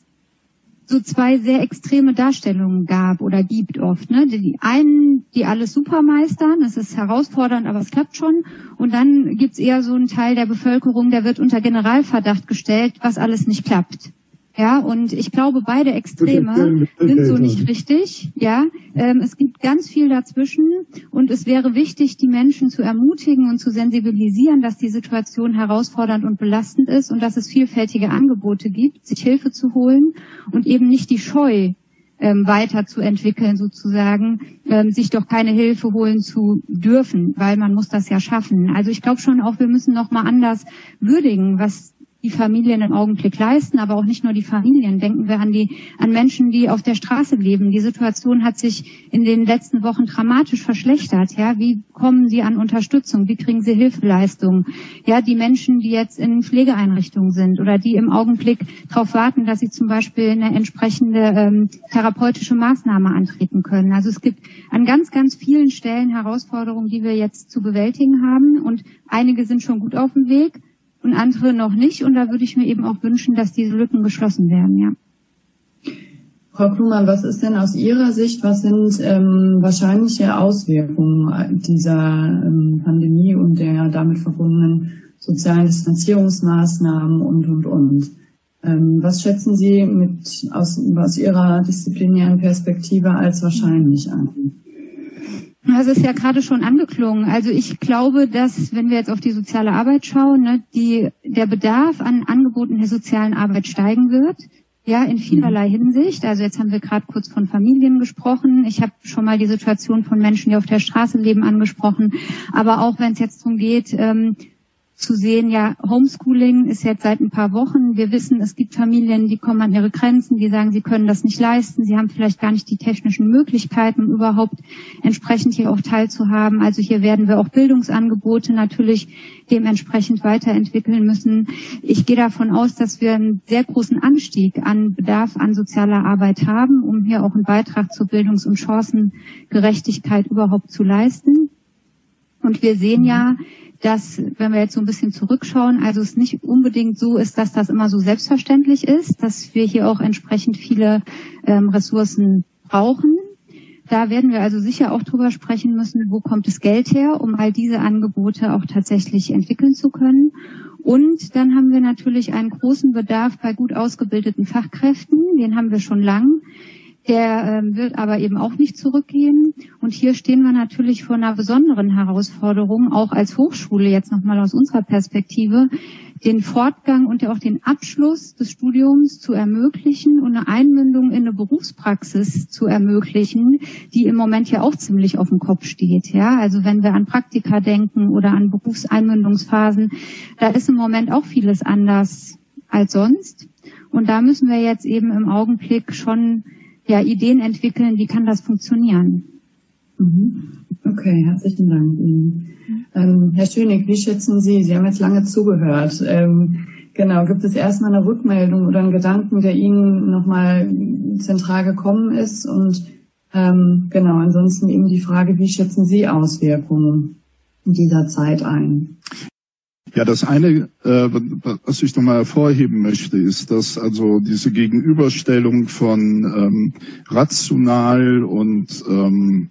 [SPEAKER 5] so zwei sehr extreme Darstellungen gab oder gibt oft. Ne? Die einen, die alles super meistern, das ist herausfordernd, aber es klappt schon. Und dann gibt's eher so einen Teil der Bevölkerung, der wird unter Generalverdacht gestellt, was alles nicht klappt. Ja, und ich glaube, beide Extreme sind so nicht richtig. Ja, ähm, es gibt ganz viel dazwischen und es wäre wichtig, die Menschen zu ermutigen und zu sensibilisieren, dass die Situation herausfordernd und belastend ist und dass es vielfältige Angebote gibt, sich Hilfe zu holen und eben nicht die Scheu ähm, weiterzuentwickeln sozusagen, ähm, sich doch keine Hilfe holen zu dürfen, weil man muss das ja schaffen. Also ich glaube schon auch, wir müssen noch mal anders würdigen, was die Familien im Augenblick leisten, aber auch nicht nur die Familien. Denken wir an die, an Menschen, die auf der Straße leben. Die Situation hat sich in den letzten Wochen dramatisch verschlechtert. Ja, wie kommen sie an Unterstützung? Wie kriegen sie Hilfeleistungen? Ja, die Menschen, die jetzt in Pflegeeinrichtungen sind oder die im Augenblick darauf warten, dass sie zum Beispiel eine entsprechende ähm, therapeutische Maßnahme antreten können. Also es gibt an ganz, ganz vielen Stellen Herausforderungen, die wir jetzt zu bewältigen haben und einige sind schon gut auf dem Weg und andere noch nicht. Und da würde ich mir eben auch wünschen, dass diese Lücken geschlossen werden, ja.
[SPEAKER 2] Frau Klumann, was ist denn aus Ihrer Sicht, was sind ähm, wahrscheinliche Auswirkungen dieser ähm, Pandemie und der damit verbundenen sozialen Distanzierungsmaßnahmen und, und, und? Ähm, was schätzen Sie mit aus, aus Ihrer disziplinären Perspektive als wahrscheinlich an?
[SPEAKER 5] Das ist ja gerade schon angeklungen. Also ich glaube, dass, wenn wir jetzt auf die soziale Arbeit schauen, ne, die, der Bedarf an Angeboten der sozialen Arbeit steigen wird. Ja, in vielerlei Hinsicht. Also jetzt haben wir gerade kurz von Familien gesprochen. Ich habe schon mal die Situation von Menschen, die auf der Straße leben, angesprochen. Aber auch wenn es jetzt darum geht, ähm, zu sehen, ja, Homeschooling ist jetzt seit ein paar Wochen. Wir wissen, es gibt Familien, die kommen an ihre Grenzen, die sagen, sie können das nicht leisten, sie haben vielleicht gar nicht die technischen Möglichkeiten, um überhaupt entsprechend hier auch teilzuhaben. Also hier werden wir auch Bildungsangebote natürlich dementsprechend weiterentwickeln müssen. Ich gehe davon aus, dass wir einen sehr großen Anstieg an Bedarf an sozialer Arbeit haben, um hier auch einen Beitrag zur Bildungs- und Chancengerechtigkeit überhaupt zu leisten. Und wir sehen ja, dass, wenn wir jetzt so ein bisschen zurückschauen, also es nicht unbedingt so ist, dass das immer so selbstverständlich ist, dass wir hier auch entsprechend viele ähm, Ressourcen brauchen. Da werden wir also sicher auch drüber sprechen müssen, wo kommt das Geld her, um all diese Angebote auch tatsächlich entwickeln zu können. Und dann haben wir natürlich einen großen Bedarf bei gut ausgebildeten Fachkräften. Den haben wir schon lang. Der äh, wird aber eben auch nicht zurückgehen. Und hier stehen wir natürlich vor einer besonderen Herausforderung, auch als Hochschule jetzt nochmal aus unserer Perspektive, den Fortgang und auch den Abschluss des Studiums zu ermöglichen und eine Einmündung in eine Berufspraxis zu ermöglichen, die im Moment ja auch ziemlich auf dem Kopf steht. Ja, also wenn wir an Praktika denken oder an Berufseinmündungsphasen, da ist im Moment auch vieles anders als sonst. Und da müssen wir jetzt eben im Augenblick schon ja, Ideen entwickeln, wie kann das funktionieren.
[SPEAKER 2] Mhm. Okay, herzlichen Dank Ihnen. Ähm, Herr Schönig, wie schätzen Sie, Sie haben jetzt lange zugehört, ähm, genau, gibt es erstmal eine Rückmeldung oder einen Gedanken, der Ihnen nochmal zentral gekommen ist und ähm, genau, ansonsten eben die Frage, wie schätzen Sie Auswirkungen dieser Zeit ein?
[SPEAKER 6] Ja, das eine, äh, was ich nochmal hervorheben möchte, ist, dass also diese Gegenüberstellung von ähm, rational und ähm,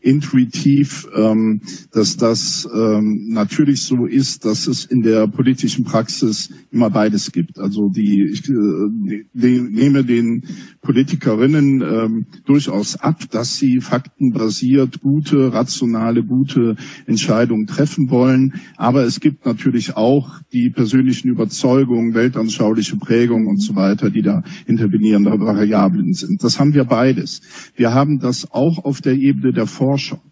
[SPEAKER 6] intuitiv, ähm, dass das ähm, natürlich so ist, dass es in der politischen Praxis immer beides gibt. Also die, ich äh, nehme den Politikerinnen ähm, durchaus ab, dass sie faktenbasiert gute, rationale, gute Entscheidungen treffen wollen. Aber es gibt natürlich auch die persönlichen Überzeugungen, weltanschauliche Prägungen und so weiter, die da intervenierende Variablen sind. Das haben wir beides. Wir haben das auch auf der Ebene der Forschung Forschung.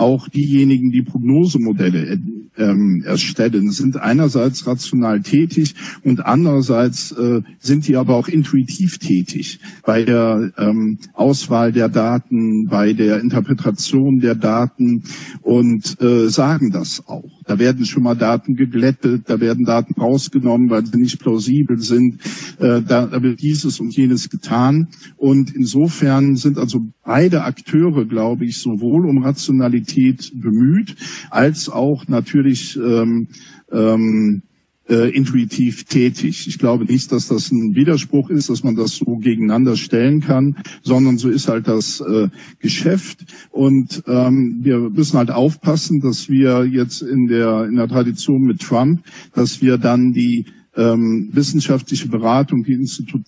[SPEAKER 6] Auch diejenigen, die Prognosemodelle ähm, erstellen, sind einerseits rational tätig und andererseits äh, sind die aber auch intuitiv tätig bei der ähm, Auswahl der Daten, bei der Interpretation der Daten und äh, sagen das auch. Da werden schon mal Daten geglättet, da werden Daten rausgenommen, weil sie nicht plausibel sind. Äh, da, da wird dieses und jenes getan. Und insofern sind also beide Akteure, glaube ich, sowohl um Rationalität bemüht, als auch natürlich ähm, ähm, äh, intuitiv tätig. Ich glaube nicht, dass das ein Widerspruch ist, dass man das so gegeneinander stellen kann, sondern so ist halt das äh, Geschäft. Und ähm, wir müssen halt aufpassen, dass wir jetzt in der in der Tradition mit Trump, dass wir dann die ähm, wissenschaftliche Beratung, die Institut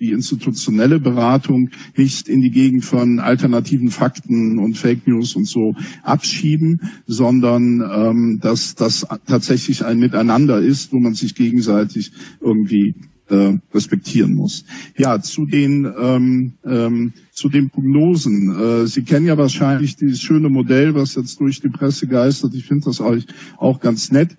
[SPEAKER 6] die institutionelle Beratung nicht in die Gegend von alternativen Fakten und Fake News und so abschieben, sondern ähm, dass das tatsächlich ein Miteinander ist, wo man sich gegenseitig irgendwie äh, respektieren muss. Ja, zu den ähm, ähm, zu den Prognosen. Äh, Sie kennen ja wahrscheinlich dieses schöne Modell, was jetzt durch die Presse geistert. Ich finde das auch, auch ganz nett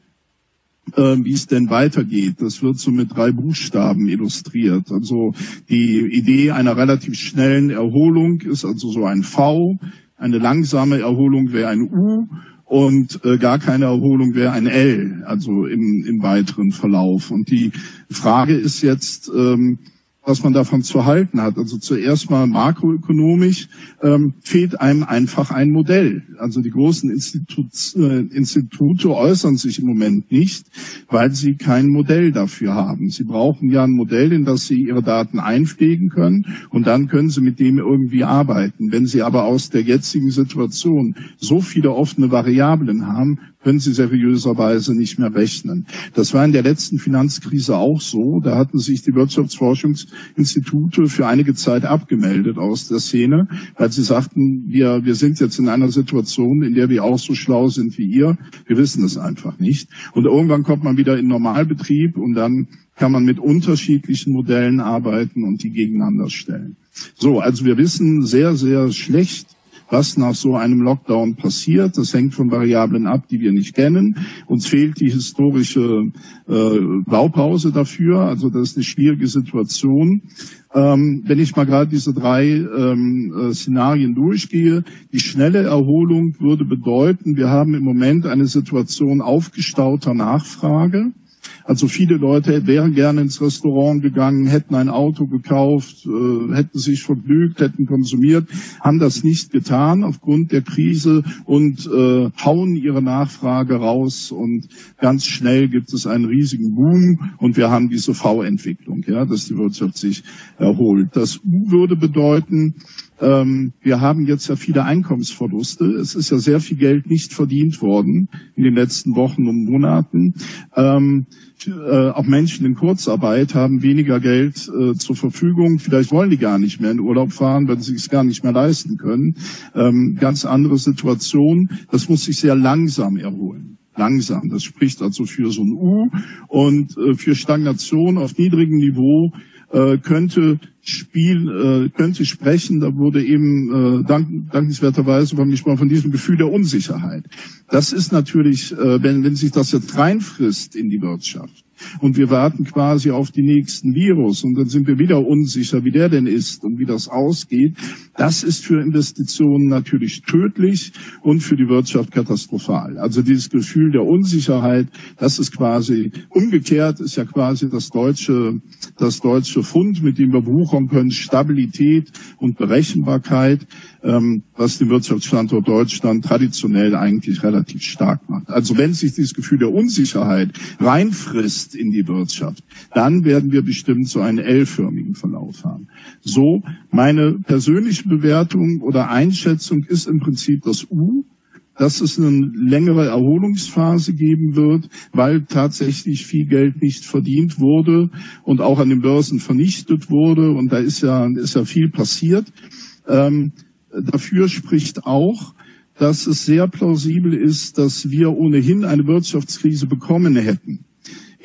[SPEAKER 6] äh, wie es denn weitergeht. Das wird so mit drei Buchstaben illustriert. Also die Idee einer relativ schnellen Erholung ist also so ein V, eine langsame Erholung wäre ein U und äh, gar keine Erholung wäre ein L, also im, im weiteren Verlauf. Und die Frage ist jetzt, ähm, was man davon zu halten hat. Also zuerst mal makroökonomisch ähm, fehlt einem einfach ein Modell. Also die großen Institut, äh, Institute äußern sich im Moment nicht, weil sie kein Modell dafür haben. Sie brauchen ja ein Modell, in das sie ihre Daten einpflegen können und dann können sie mit dem irgendwie arbeiten. Wenn sie aber aus der jetzigen Situation so viele offene Variablen haben, können sie seriöserweise nicht mehr rechnen. Das war in der letzten Finanzkrise auch so. Da hatten sich die Wirtschaftsforschungsinstitute für einige Zeit abgemeldet aus der Szene, weil sie sagten, wir, wir sind jetzt in einer Situation, in der wir auch so schlau sind wie ihr. Wir wissen es einfach nicht. Und irgendwann kommt man wieder in Normalbetrieb und dann kann man mit unterschiedlichen Modellen arbeiten und die gegeneinander stellen. So, also wir wissen sehr, sehr schlecht, was nach so einem Lockdown passiert. Das hängt von Variablen ab, die wir nicht kennen. Uns fehlt die historische äh, Blaupause dafür. Also das ist eine schwierige Situation. Ähm, wenn ich mal gerade diese drei ähm, äh, Szenarien durchgehe, die schnelle Erholung würde bedeuten, wir haben im Moment eine Situation aufgestauter Nachfrage. Also viele Leute wären gerne ins Restaurant gegangen, hätten ein Auto gekauft, äh, hätten sich vergnügt, hätten konsumiert, haben das nicht getan aufgrund der Krise und äh, hauen ihre Nachfrage raus und ganz schnell gibt es einen riesigen Boom und wir haben diese V-Entwicklung, ja, dass die Wirtschaft sich erholt. Das U würde bedeuten, ähm, wir haben jetzt ja viele Einkommensverluste. Es ist ja sehr viel Geld nicht verdient worden in den letzten Wochen und Monaten. Ähm, äh, auch Menschen in Kurzarbeit haben weniger Geld äh, zur Verfügung. Vielleicht wollen die gar nicht mehr in Urlaub fahren, wenn sie es gar nicht mehr leisten können. Ähm, ganz andere Situation. Das muss sich sehr langsam erholen langsam. Das spricht also für so ein U und äh, für Stagnation auf niedrigem Niveau äh, könnte Spiel äh, könnte sprechen. Da wurde eben äh, dank, dankenswerterweise beim gesprochen von diesem Gefühl der Unsicherheit. Das ist natürlich, äh, wenn, wenn sich das jetzt reinfrisst in die Wirtschaft, und wir warten quasi auf die nächsten Virus und dann sind wir wieder unsicher, wie der denn ist und wie das ausgeht. Das ist für Investitionen natürlich tödlich und für die Wirtschaft katastrophal. Also dieses Gefühl der Unsicherheit, das ist quasi umgekehrt, ist ja quasi das deutsche, das deutsche Fund, mit dem wir wuchern können, Stabilität und Berechenbarkeit ähm, was den Wirtschaftsstandort Deutschland traditionell eigentlich relativ stark macht. Also wenn sich dieses Gefühl der Unsicherheit reinfrisst in die Wirtschaft, dann werden wir bestimmt so einen L-förmigen Verlauf haben. So, meine persönliche Bewertung oder Einschätzung ist im Prinzip das U, dass es eine längere Erholungsphase geben wird, weil tatsächlich viel Geld nicht verdient wurde und auch an den Börsen vernichtet wurde. Und da ist ja, ist ja viel passiert. Ähm, Dafür spricht auch, dass es sehr plausibel ist, dass wir ohnehin eine Wirtschaftskrise bekommen hätten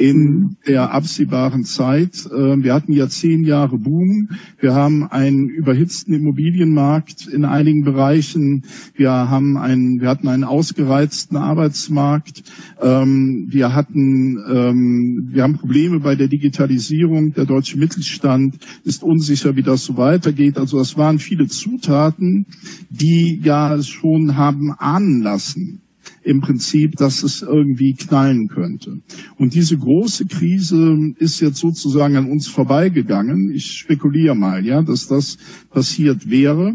[SPEAKER 6] in der absehbaren Zeit. Ähm, wir hatten ja zehn Jahre Boom. Wir haben einen überhitzten Immobilienmarkt in einigen Bereichen. Wir haben einen, wir hatten einen ausgereizten Arbeitsmarkt. Ähm, wir hatten, ähm, wir haben Probleme bei der Digitalisierung. Der deutsche Mittelstand ist unsicher, wie das so weitergeht. Also das waren viele Zutaten, die ja schon haben ahnen lassen, im Prinzip, dass es irgendwie knallen könnte. Und diese große Krise ist jetzt sozusagen an uns vorbeigegangen. Ich spekuliere mal, ja, dass das passiert wäre.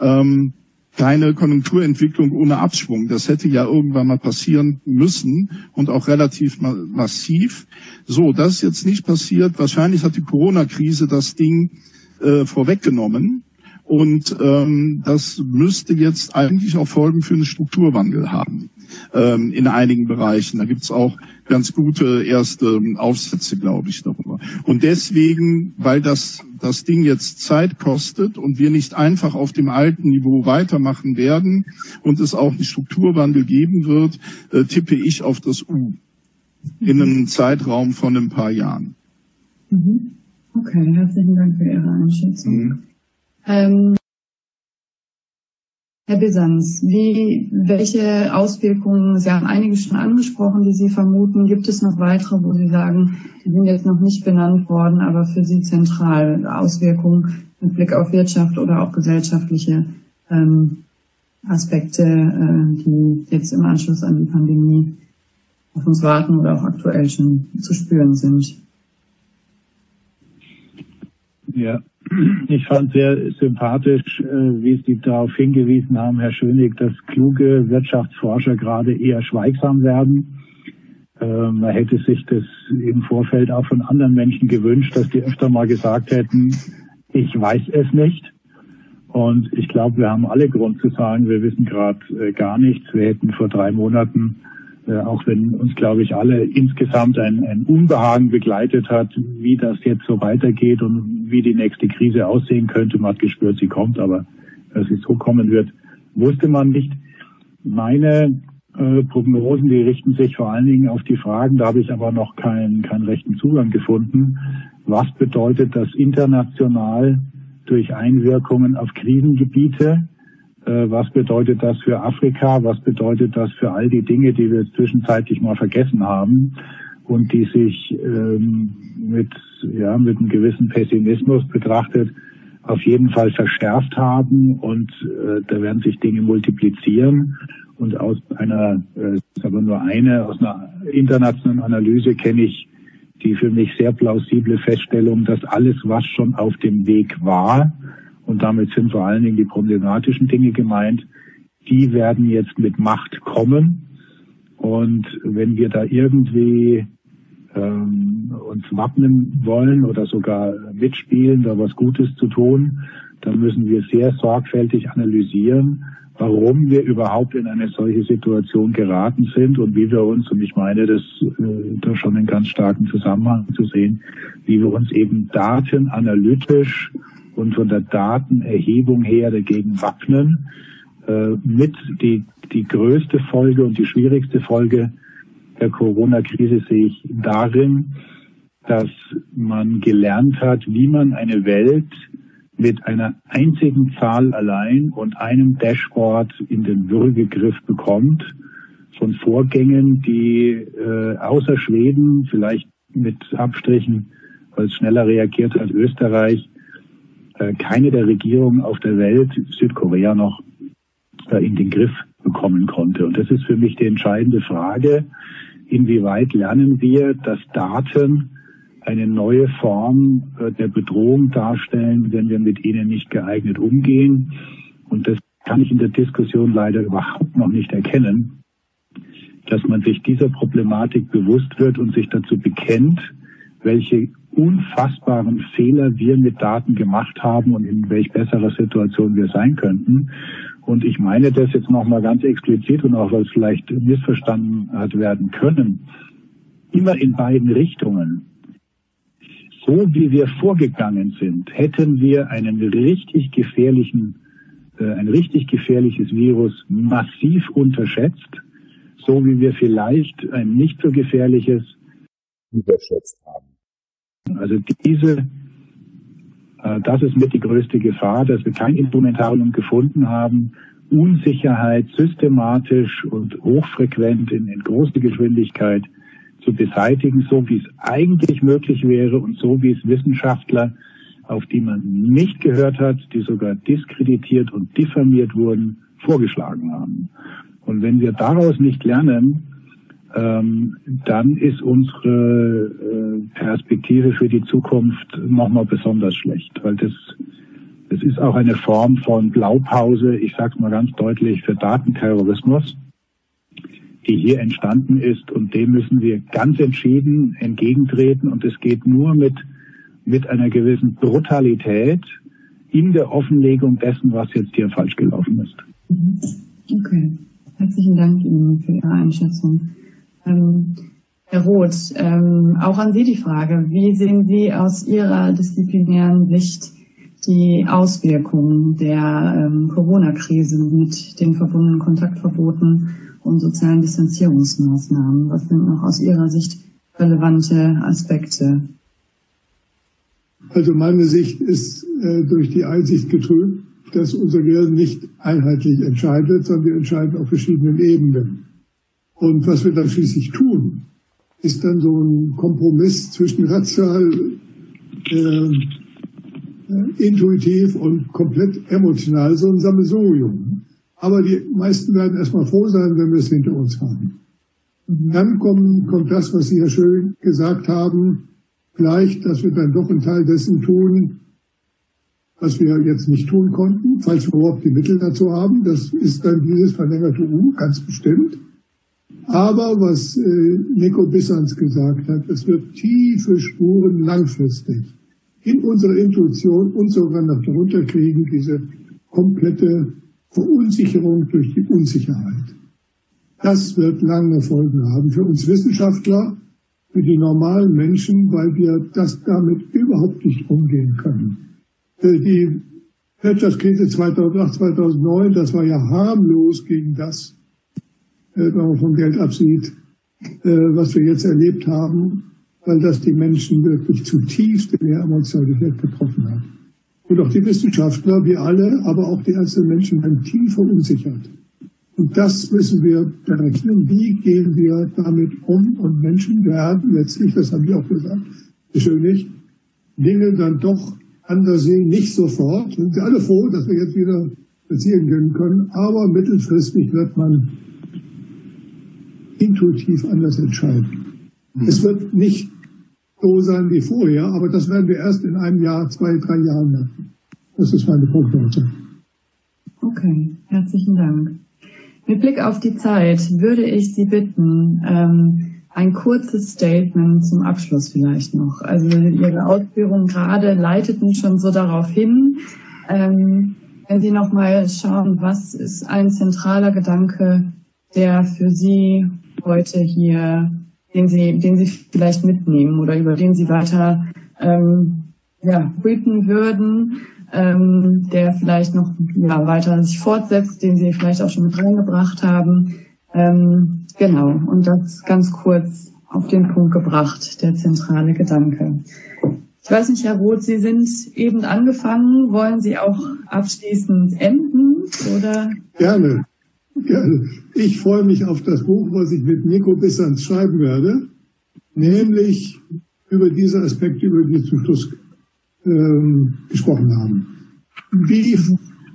[SPEAKER 6] Ähm, keine Konjunkturentwicklung ohne Abschwung. Das hätte ja irgendwann mal passieren müssen und auch relativ ma massiv. So, das ist jetzt nicht passiert. Wahrscheinlich hat die Corona-Krise das Ding äh, vorweggenommen. Und ähm, das müsste jetzt eigentlich auch Folgen für einen Strukturwandel haben ähm, in einigen Bereichen. Da gibt's auch ganz gute erste Aufsätze, glaube ich, darüber. Und deswegen, weil das, das Ding jetzt Zeit kostet und wir nicht einfach auf dem alten Niveau weitermachen werden und es auch einen Strukturwandel geben wird, äh, tippe ich auf das U in einem Zeitraum von ein paar Jahren.
[SPEAKER 2] Mhm. Okay, herzlichen Dank für Ihre Einschätzung. Mhm. Ähm, Herr Bisanz, wie, welche Auswirkungen, Sie haben einige schon angesprochen, die Sie vermuten, gibt es noch weitere, wo Sie sagen, die sind jetzt noch nicht benannt worden, aber für Sie zentral Auswirkungen mit Blick auf Wirtschaft oder auch gesellschaftliche ähm, Aspekte, äh, die jetzt im Anschluss an die Pandemie auf uns warten oder auch aktuell schon zu spüren sind?
[SPEAKER 4] Ja, ich fand sehr sympathisch, äh, wie Sie darauf hingewiesen haben, Herr Schönig, dass kluge Wirtschaftsforscher gerade eher schweigsam werden. Äh, man hätte sich das im Vorfeld auch von anderen Menschen gewünscht, dass die öfter mal gesagt hätten, ich weiß es nicht. Und ich glaube, wir haben alle Grund zu sagen, wir wissen gerade äh, gar nichts. Wir hätten vor drei Monaten äh, auch wenn uns, glaube ich, alle insgesamt ein, ein Unbehagen begleitet hat, wie das jetzt so weitergeht und wie die nächste Krise aussehen könnte. Man hat gespürt, sie kommt, aber dass sie so kommen wird, wusste man nicht. Meine äh, Prognosen, die richten sich vor allen Dingen auf die Fragen, da habe ich aber noch keinen, keinen rechten Zugang gefunden. Was bedeutet das international durch Einwirkungen auf Krisengebiete? Äh, was bedeutet das für Afrika? Was bedeutet das für all die Dinge, die wir zwischenzeitlich mal vergessen haben und die sich ähm, mit, ja, mit einem gewissen Pessimismus betrachtet auf jeden Fall verschärft haben und äh, da werden sich Dinge multiplizieren. Und aus einer, äh, ist aber nur eine, aus einer internationalen Analyse kenne ich die für mich sehr plausible Feststellung, dass alles, was schon auf dem Weg war, und damit sind vor allen Dingen die problematischen Dinge gemeint, die werden jetzt mit Macht kommen. Und wenn wir da irgendwie ähm, uns wappnen wollen oder sogar mitspielen, da was Gutes zu tun, dann müssen wir sehr sorgfältig analysieren, warum wir überhaupt in eine solche Situation geraten sind und wie wir uns, und ich meine, das äh, da schon einen ganz starken Zusammenhang zu sehen, wie wir uns eben datenanalytisch und von der Datenerhebung her dagegen wappnen. Äh, mit die, die größte Folge und die schwierigste Folge der Corona-Krise sehe ich darin, dass man gelernt hat, wie man eine Welt mit einer einzigen Zahl allein und einem Dashboard in den Würgegriff bekommt von Vorgängen, die äh, außer Schweden, vielleicht mit Abstrichen, weil es schneller reagiert als Österreich, keine der Regierungen auf der Welt, Südkorea noch, äh, in den Griff bekommen konnte. Und das ist für mich die entscheidende Frage, inwieweit lernen wir, dass Daten eine neue Form äh, der Bedrohung darstellen, wenn wir mit ihnen nicht geeignet umgehen. Und das kann ich in der Diskussion leider überhaupt noch nicht erkennen, dass man sich dieser Problematik bewusst wird und sich dazu bekennt, welche unfassbaren Fehler wir mit Daten gemacht haben und in welch besserer Situation wir sein könnten. Und ich meine das jetzt nochmal ganz explizit und auch, weil es vielleicht missverstanden hat werden können, immer in beiden Richtungen so wie wir vorgegangen sind, hätten wir einen richtig gefährlichen, äh, ein richtig gefährliches Virus massiv unterschätzt, so wie wir vielleicht ein nicht so gefährliches überschätzt haben. Also diese, äh, das ist mit die größte Gefahr, dass wir kein Instrumentarium gefunden haben, Unsicherheit systematisch und hochfrequent in, in großer Geschwindigkeit zu beseitigen, so wie es eigentlich möglich wäre und so wie es Wissenschaftler, auf die man nicht gehört hat, die sogar diskreditiert und diffamiert wurden, vorgeschlagen haben. Und wenn wir daraus nicht lernen, dann ist unsere äh, Perspektive für die Zukunft nochmal besonders schlecht, weil das, das ist auch eine Form von Blaupause, ich sage es mal ganz deutlich, für Datenterrorismus die hier entstanden ist. Und dem müssen wir ganz entschieden entgegentreten. Und es geht nur mit, mit einer gewissen Brutalität in der Offenlegung dessen, was jetzt hier falsch gelaufen ist.
[SPEAKER 2] Mhm. Okay. Herzlichen Dank Ihnen für Ihre Einschätzung. Ähm, Herr Roth, ähm, auch an Sie die Frage. Wie sehen Sie aus Ihrer disziplinären Sicht die Auswirkungen der ähm, Corona-Krise mit den verbundenen Kontaktverboten und sozialen Distanzierungsmaßnahmen? Was sind noch aus Ihrer Sicht relevante Aspekte?
[SPEAKER 3] Also meine Sicht ist äh, durch die Einsicht getrübt, dass unser Gehirn nicht einheitlich entscheidet, sondern wir entscheiden auf verschiedenen Ebenen. Und was wir dann schließlich tun, ist dann so ein Kompromiss zwischen rational, äh, äh intuitiv und komplett emotional, so ein Sammelsurium. Aber die meisten werden erstmal froh sein, wenn wir es hinter uns haben. Dann kommt, kommt das, was Sie ja schön gesagt haben, vielleicht, dass wir dann doch einen Teil dessen tun, was wir jetzt nicht tun konnten, falls wir überhaupt die Mittel dazu haben. Das ist dann dieses verlängerte U, ganz bestimmt. Aber was äh, Nico Bissans gesagt hat, es wird tiefe Spuren langfristig in unsere Intuition und sogar noch darunter kriegen, diese komplette Verunsicherung durch die Unsicherheit. Das wird lange Folgen haben für uns Wissenschaftler, für die normalen Menschen, weil wir das damit überhaupt nicht umgehen können. Äh, die Wirtschaftskrise 2008, 2009, das war ja harmlos gegen das, wenn man vom Geld absieht, äh, was wir jetzt erlebt haben, weil das die Menschen wirklich zutiefst in der Emotionalität getroffen hat. Und auch die Wissenschaftler, wir alle, aber auch die einzelnen Menschen werden tief verunsichert. Und das müssen wir berechnen. Wie gehen wir damit um? Und Menschen werden letztlich, das haben wir auch gesagt, schön nicht, Dinge dann doch anders sehen, nicht sofort. Sind wir alle froh, dass wir jetzt wieder spazieren gehen können. Aber mittelfristig wird man intuitiv anders entscheiden. Mhm. Es wird nicht so sein wie vorher, aber das werden wir erst in einem Jahr, zwei, drei Jahren merken. Das ist meine Prognose.
[SPEAKER 2] Okay, herzlichen Dank. Mit Blick auf die Zeit würde ich Sie bitten, ähm, ein kurzes Statement zum Abschluss vielleicht noch. Also Ihre Ausführungen gerade leiteten schon so darauf hin, ähm, wenn Sie nochmal schauen, was ist ein zentraler Gedanke, der für Sie heute hier, den Sie, den Sie vielleicht mitnehmen oder über den Sie weiter ähm, ja, brüten würden, ähm, der vielleicht noch ja, weiter sich fortsetzt, den Sie vielleicht auch schon mit reingebracht haben. Ähm, genau, und das ganz kurz auf den Punkt gebracht, der zentrale Gedanke. Ich weiß nicht, Herr Roth, Sie sind eben angefangen. Wollen Sie auch abschließend enden? Oder?
[SPEAKER 3] Gerne. Gerne. Ich freue mich auf das Buch, was ich mit Nico Bissans schreiben werde, nämlich über diese Aspekte, über die wir zum Schluss ähm, gesprochen haben. Wie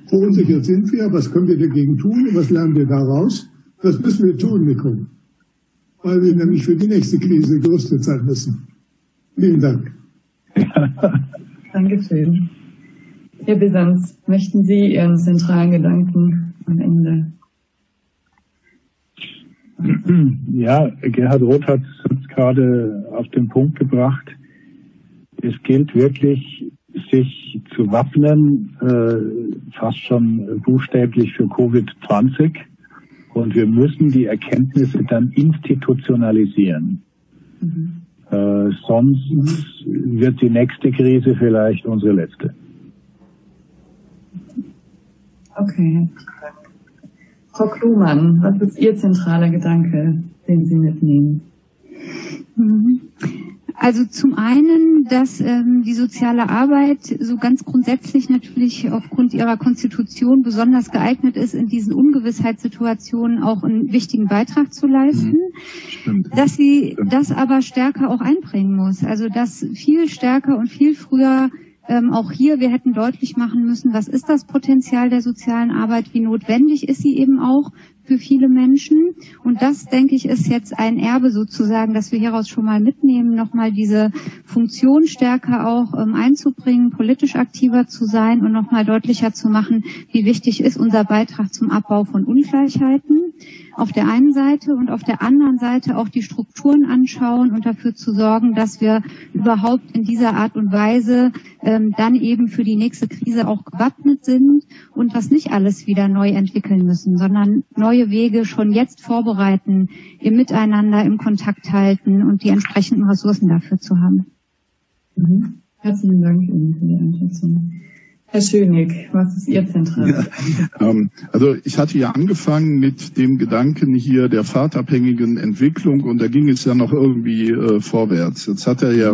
[SPEAKER 3] verunsichert sind wir? Was können wir dagegen tun? Was lernen wir daraus? Was müssen wir tun, Nico? Weil wir nämlich für die nächste Krise gerüstet sein müssen. Vielen Dank.
[SPEAKER 2] Dankeschön. Herr Bisanz, möchten Sie Ihren zentralen Gedanken am Ende?
[SPEAKER 4] Ja, Gerhard Roth hat es gerade auf den Punkt gebracht. Es gilt wirklich, sich zu wappnen, äh, fast schon buchstäblich für Covid-20. Und wir müssen die Erkenntnisse dann institutionalisieren. Mhm. Äh, sonst wird die nächste Krise vielleicht unsere letzte.
[SPEAKER 2] Okay. Frau Klumann, was ist Ihr zentraler Gedanke, den Sie mitnehmen?
[SPEAKER 5] Mhm. Also zum einen, dass ähm, die soziale Arbeit so ganz grundsätzlich natürlich aufgrund ihrer Konstitution besonders geeignet ist, in diesen Ungewissheitssituationen auch einen wichtigen Beitrag zu leisten. Stimmt. Dass sie das aber stärker auch einbringen muss. Also dass viel stärker und viel früher ähm, auch hier, wir hätten deutlich machen müssen, was ist das Potenzial der sozialen Arbeit, wie notwendig ist sie eben auch für viele Menschen. Und das, denke ich, ist jetzt ein Erbe sozusagen, dass wir hieraus schon mal mitnehmen, nochmal diese Funktion stärker auch ähm, einzubringen, politisch aktiver zu sein und nochmal deutlicher zu machen, wie wichtig ist unser Beitrag zum Abbau von Ungleichheiten auf der einen Seite und auf der anderen Seite auch die Strukturen anschauen und dafür zu sorgen, dass wir überhaupt in dieser Art und Weise ähm, dann eben für die nächste Krise auch gewappnet sind und das nicht alles wieder neu entwickeln müssen, sondern neue Wege schon jetzt vorbereiten, im Miteinander, im Kontakt halten und die entsprechenden Ressourcen dafür zu haben.
[SPEAKER 2] Mhm. Herzlichen Dank Ihnen für die Einschätzung. Herr Schönig, was ist Ihr zentrales
[SPEAKER 6] ja, ähm, Also ich hatte ja angefangen mit dem Gedanken hier der fahrtabhängigen Entwicklung und da ging es ja noch irgendwie äh, vorwärts. Jetzt hat er ja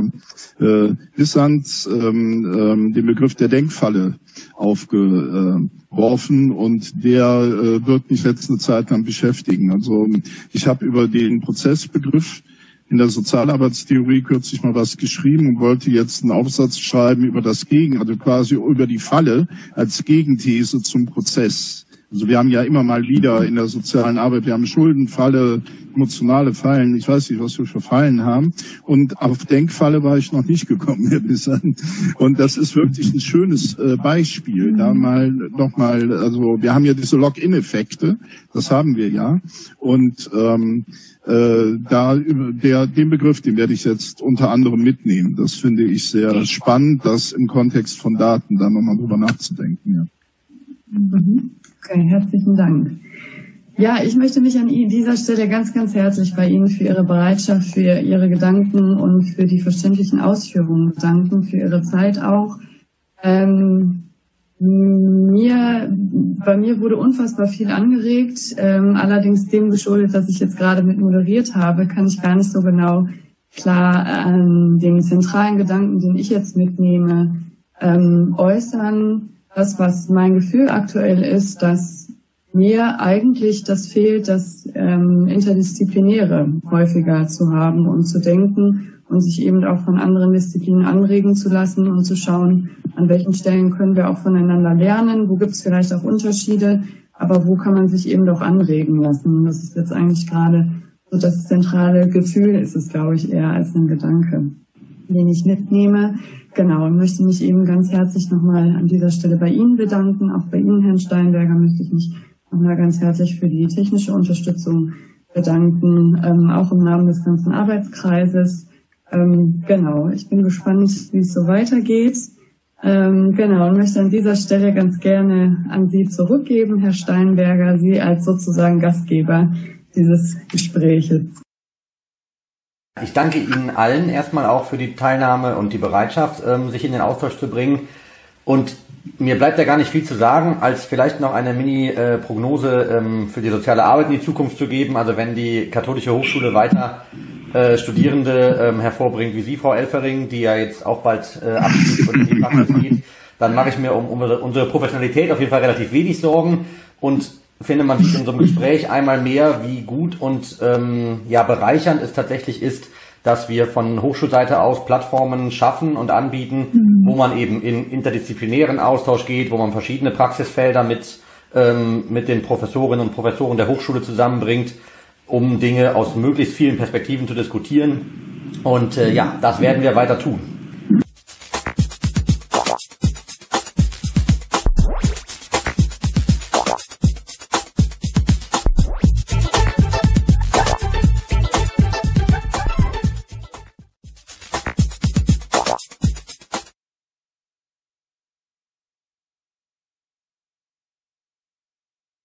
[SPEAKER 6] äh, Wissant ähm, ähm, den Begriff der Denkfalle aufgeworfen und der äh, wird mich letzte Zeit dann beschäftigen. Also ich habe über den Prozessbegriff in der Sozialarbeitstheorie kürzlich mal was geschrieben und wollte jetzt einen Aufsatz schreiben über das Gegen, also quasi über die Falle als Gegenthese zum Prozess. Also wir haben ja immer mal wieder in der sozialen Arbeit, wir haben Schuldenfalle, emotionale Fallen, ich weiß nicht, was wir für Fallen haben. Und auf Denkfalle war ich noch nicht gekommen, Herr Bissan. Und das ist wirklich ein schönes äh, Beispiel. Da mal nochmal, also wir haben ja diese Lock-in-Effekte, das haben wir ja. Und ähm, äh, da der, den Begriff, den werde ich jetzt unter anderem mitnehmen. Das finde ich sehr spannend, das im Kontext von Daten da nochmal drüber nachzudenken. Ja.
[SPEAKER 2] Mhm. Okay, herzlichen Dank. Ja, ich möchte mich an dieser Stelle ganz, ganz herzlich bei Ihnen für Ihre Bereitschaft, für Ihre Gedanken und für die verständlichen Ausführungen bedanken, für Ihre Zeit auch. Ähm, mir, bei mir wurde unfassbar viel angeregt, ähm, allerdings dem geschuldet, dass ich jetzt gerade mit moderiert habe, kann ich gar nicht so genau klar an den zentralen Gedanken, den ich jetzt mitnehme, ähm, äußern. Das, was mein Gefühl aktuell ist, dass mir eigentlich das fehlt, das ähm, Interdisziplinäre häufiger zu haben und zu denken und sich eben auch von anderen Disziplinen anregen zu lassen und zu schauen, an welchen Stellen können wir auch voneinander lernen, wo gibt es vielleicht auch Unterschiede, aber wo kann man sich eben doch anregen lassen. Das ist jetzt eigentlich gerade so das zentrale Gefühl, ist es, glaube ich, eher als ein Gedanke, den ich mitnehme. Genau, und möchte mich eben ganz herzlich nochmal an dieser Stelle bei Ihnen bedanken. Auch bei Ihnen, Herrn Steinberger, möchte ich mich nochmal ganz herzlich für die technische Unterstützung bedanken, ähm, auch im Namen des ganzen Arbeitskreises. Ähm, genau, ich bin gespannt, wie es so weitergeht. Ähm, genau, und möchte an dieser Stelle ganz gerne an Sie zurückgeben, Herr Steinberger, Sie als sozusagen Gastgeber dieses Gespräches.
[SPEAKER 1] Ich danke Ihnen allen erstmal auch für die Teilnahme und die Bereitschaft, ähm, sich in den Austausch zu bringen. Und mir bleibt ja gar nicht viel zu sagen, als vielleicht noch eine Mini-Prognose ähm, für die soziale Arbeit in die Zukunft zu geben. Also wenn die katholische Hochschule weiter äh, Studierende ähm, hervorbringt, wie Sie, Frau Elfering, die ja jetzt auch bald äh, abschließt und in die Praxis geht, dann mache ich mir um unsere Professionalität auf jeden Fall relativ wenig Sorgen und finde, man sieht in so einem Gespräch einmal mehr, wie gut und ähm, ja bereichernd es tatsächlich ist, dass wir von Hochschulseite aus Plattformen schaffen und anbieten, mhm. wo man eben in interdisziplinären Austausch geht, wo man verschiedene Praxisfelder mit, ähm, mit den Professorinnen und Professoren der Hochschule zusammenbringt, um Dinge aus möglichst vielen Perspektiven zu diskutieren. Und äh, ja, das werden wir weiter tun.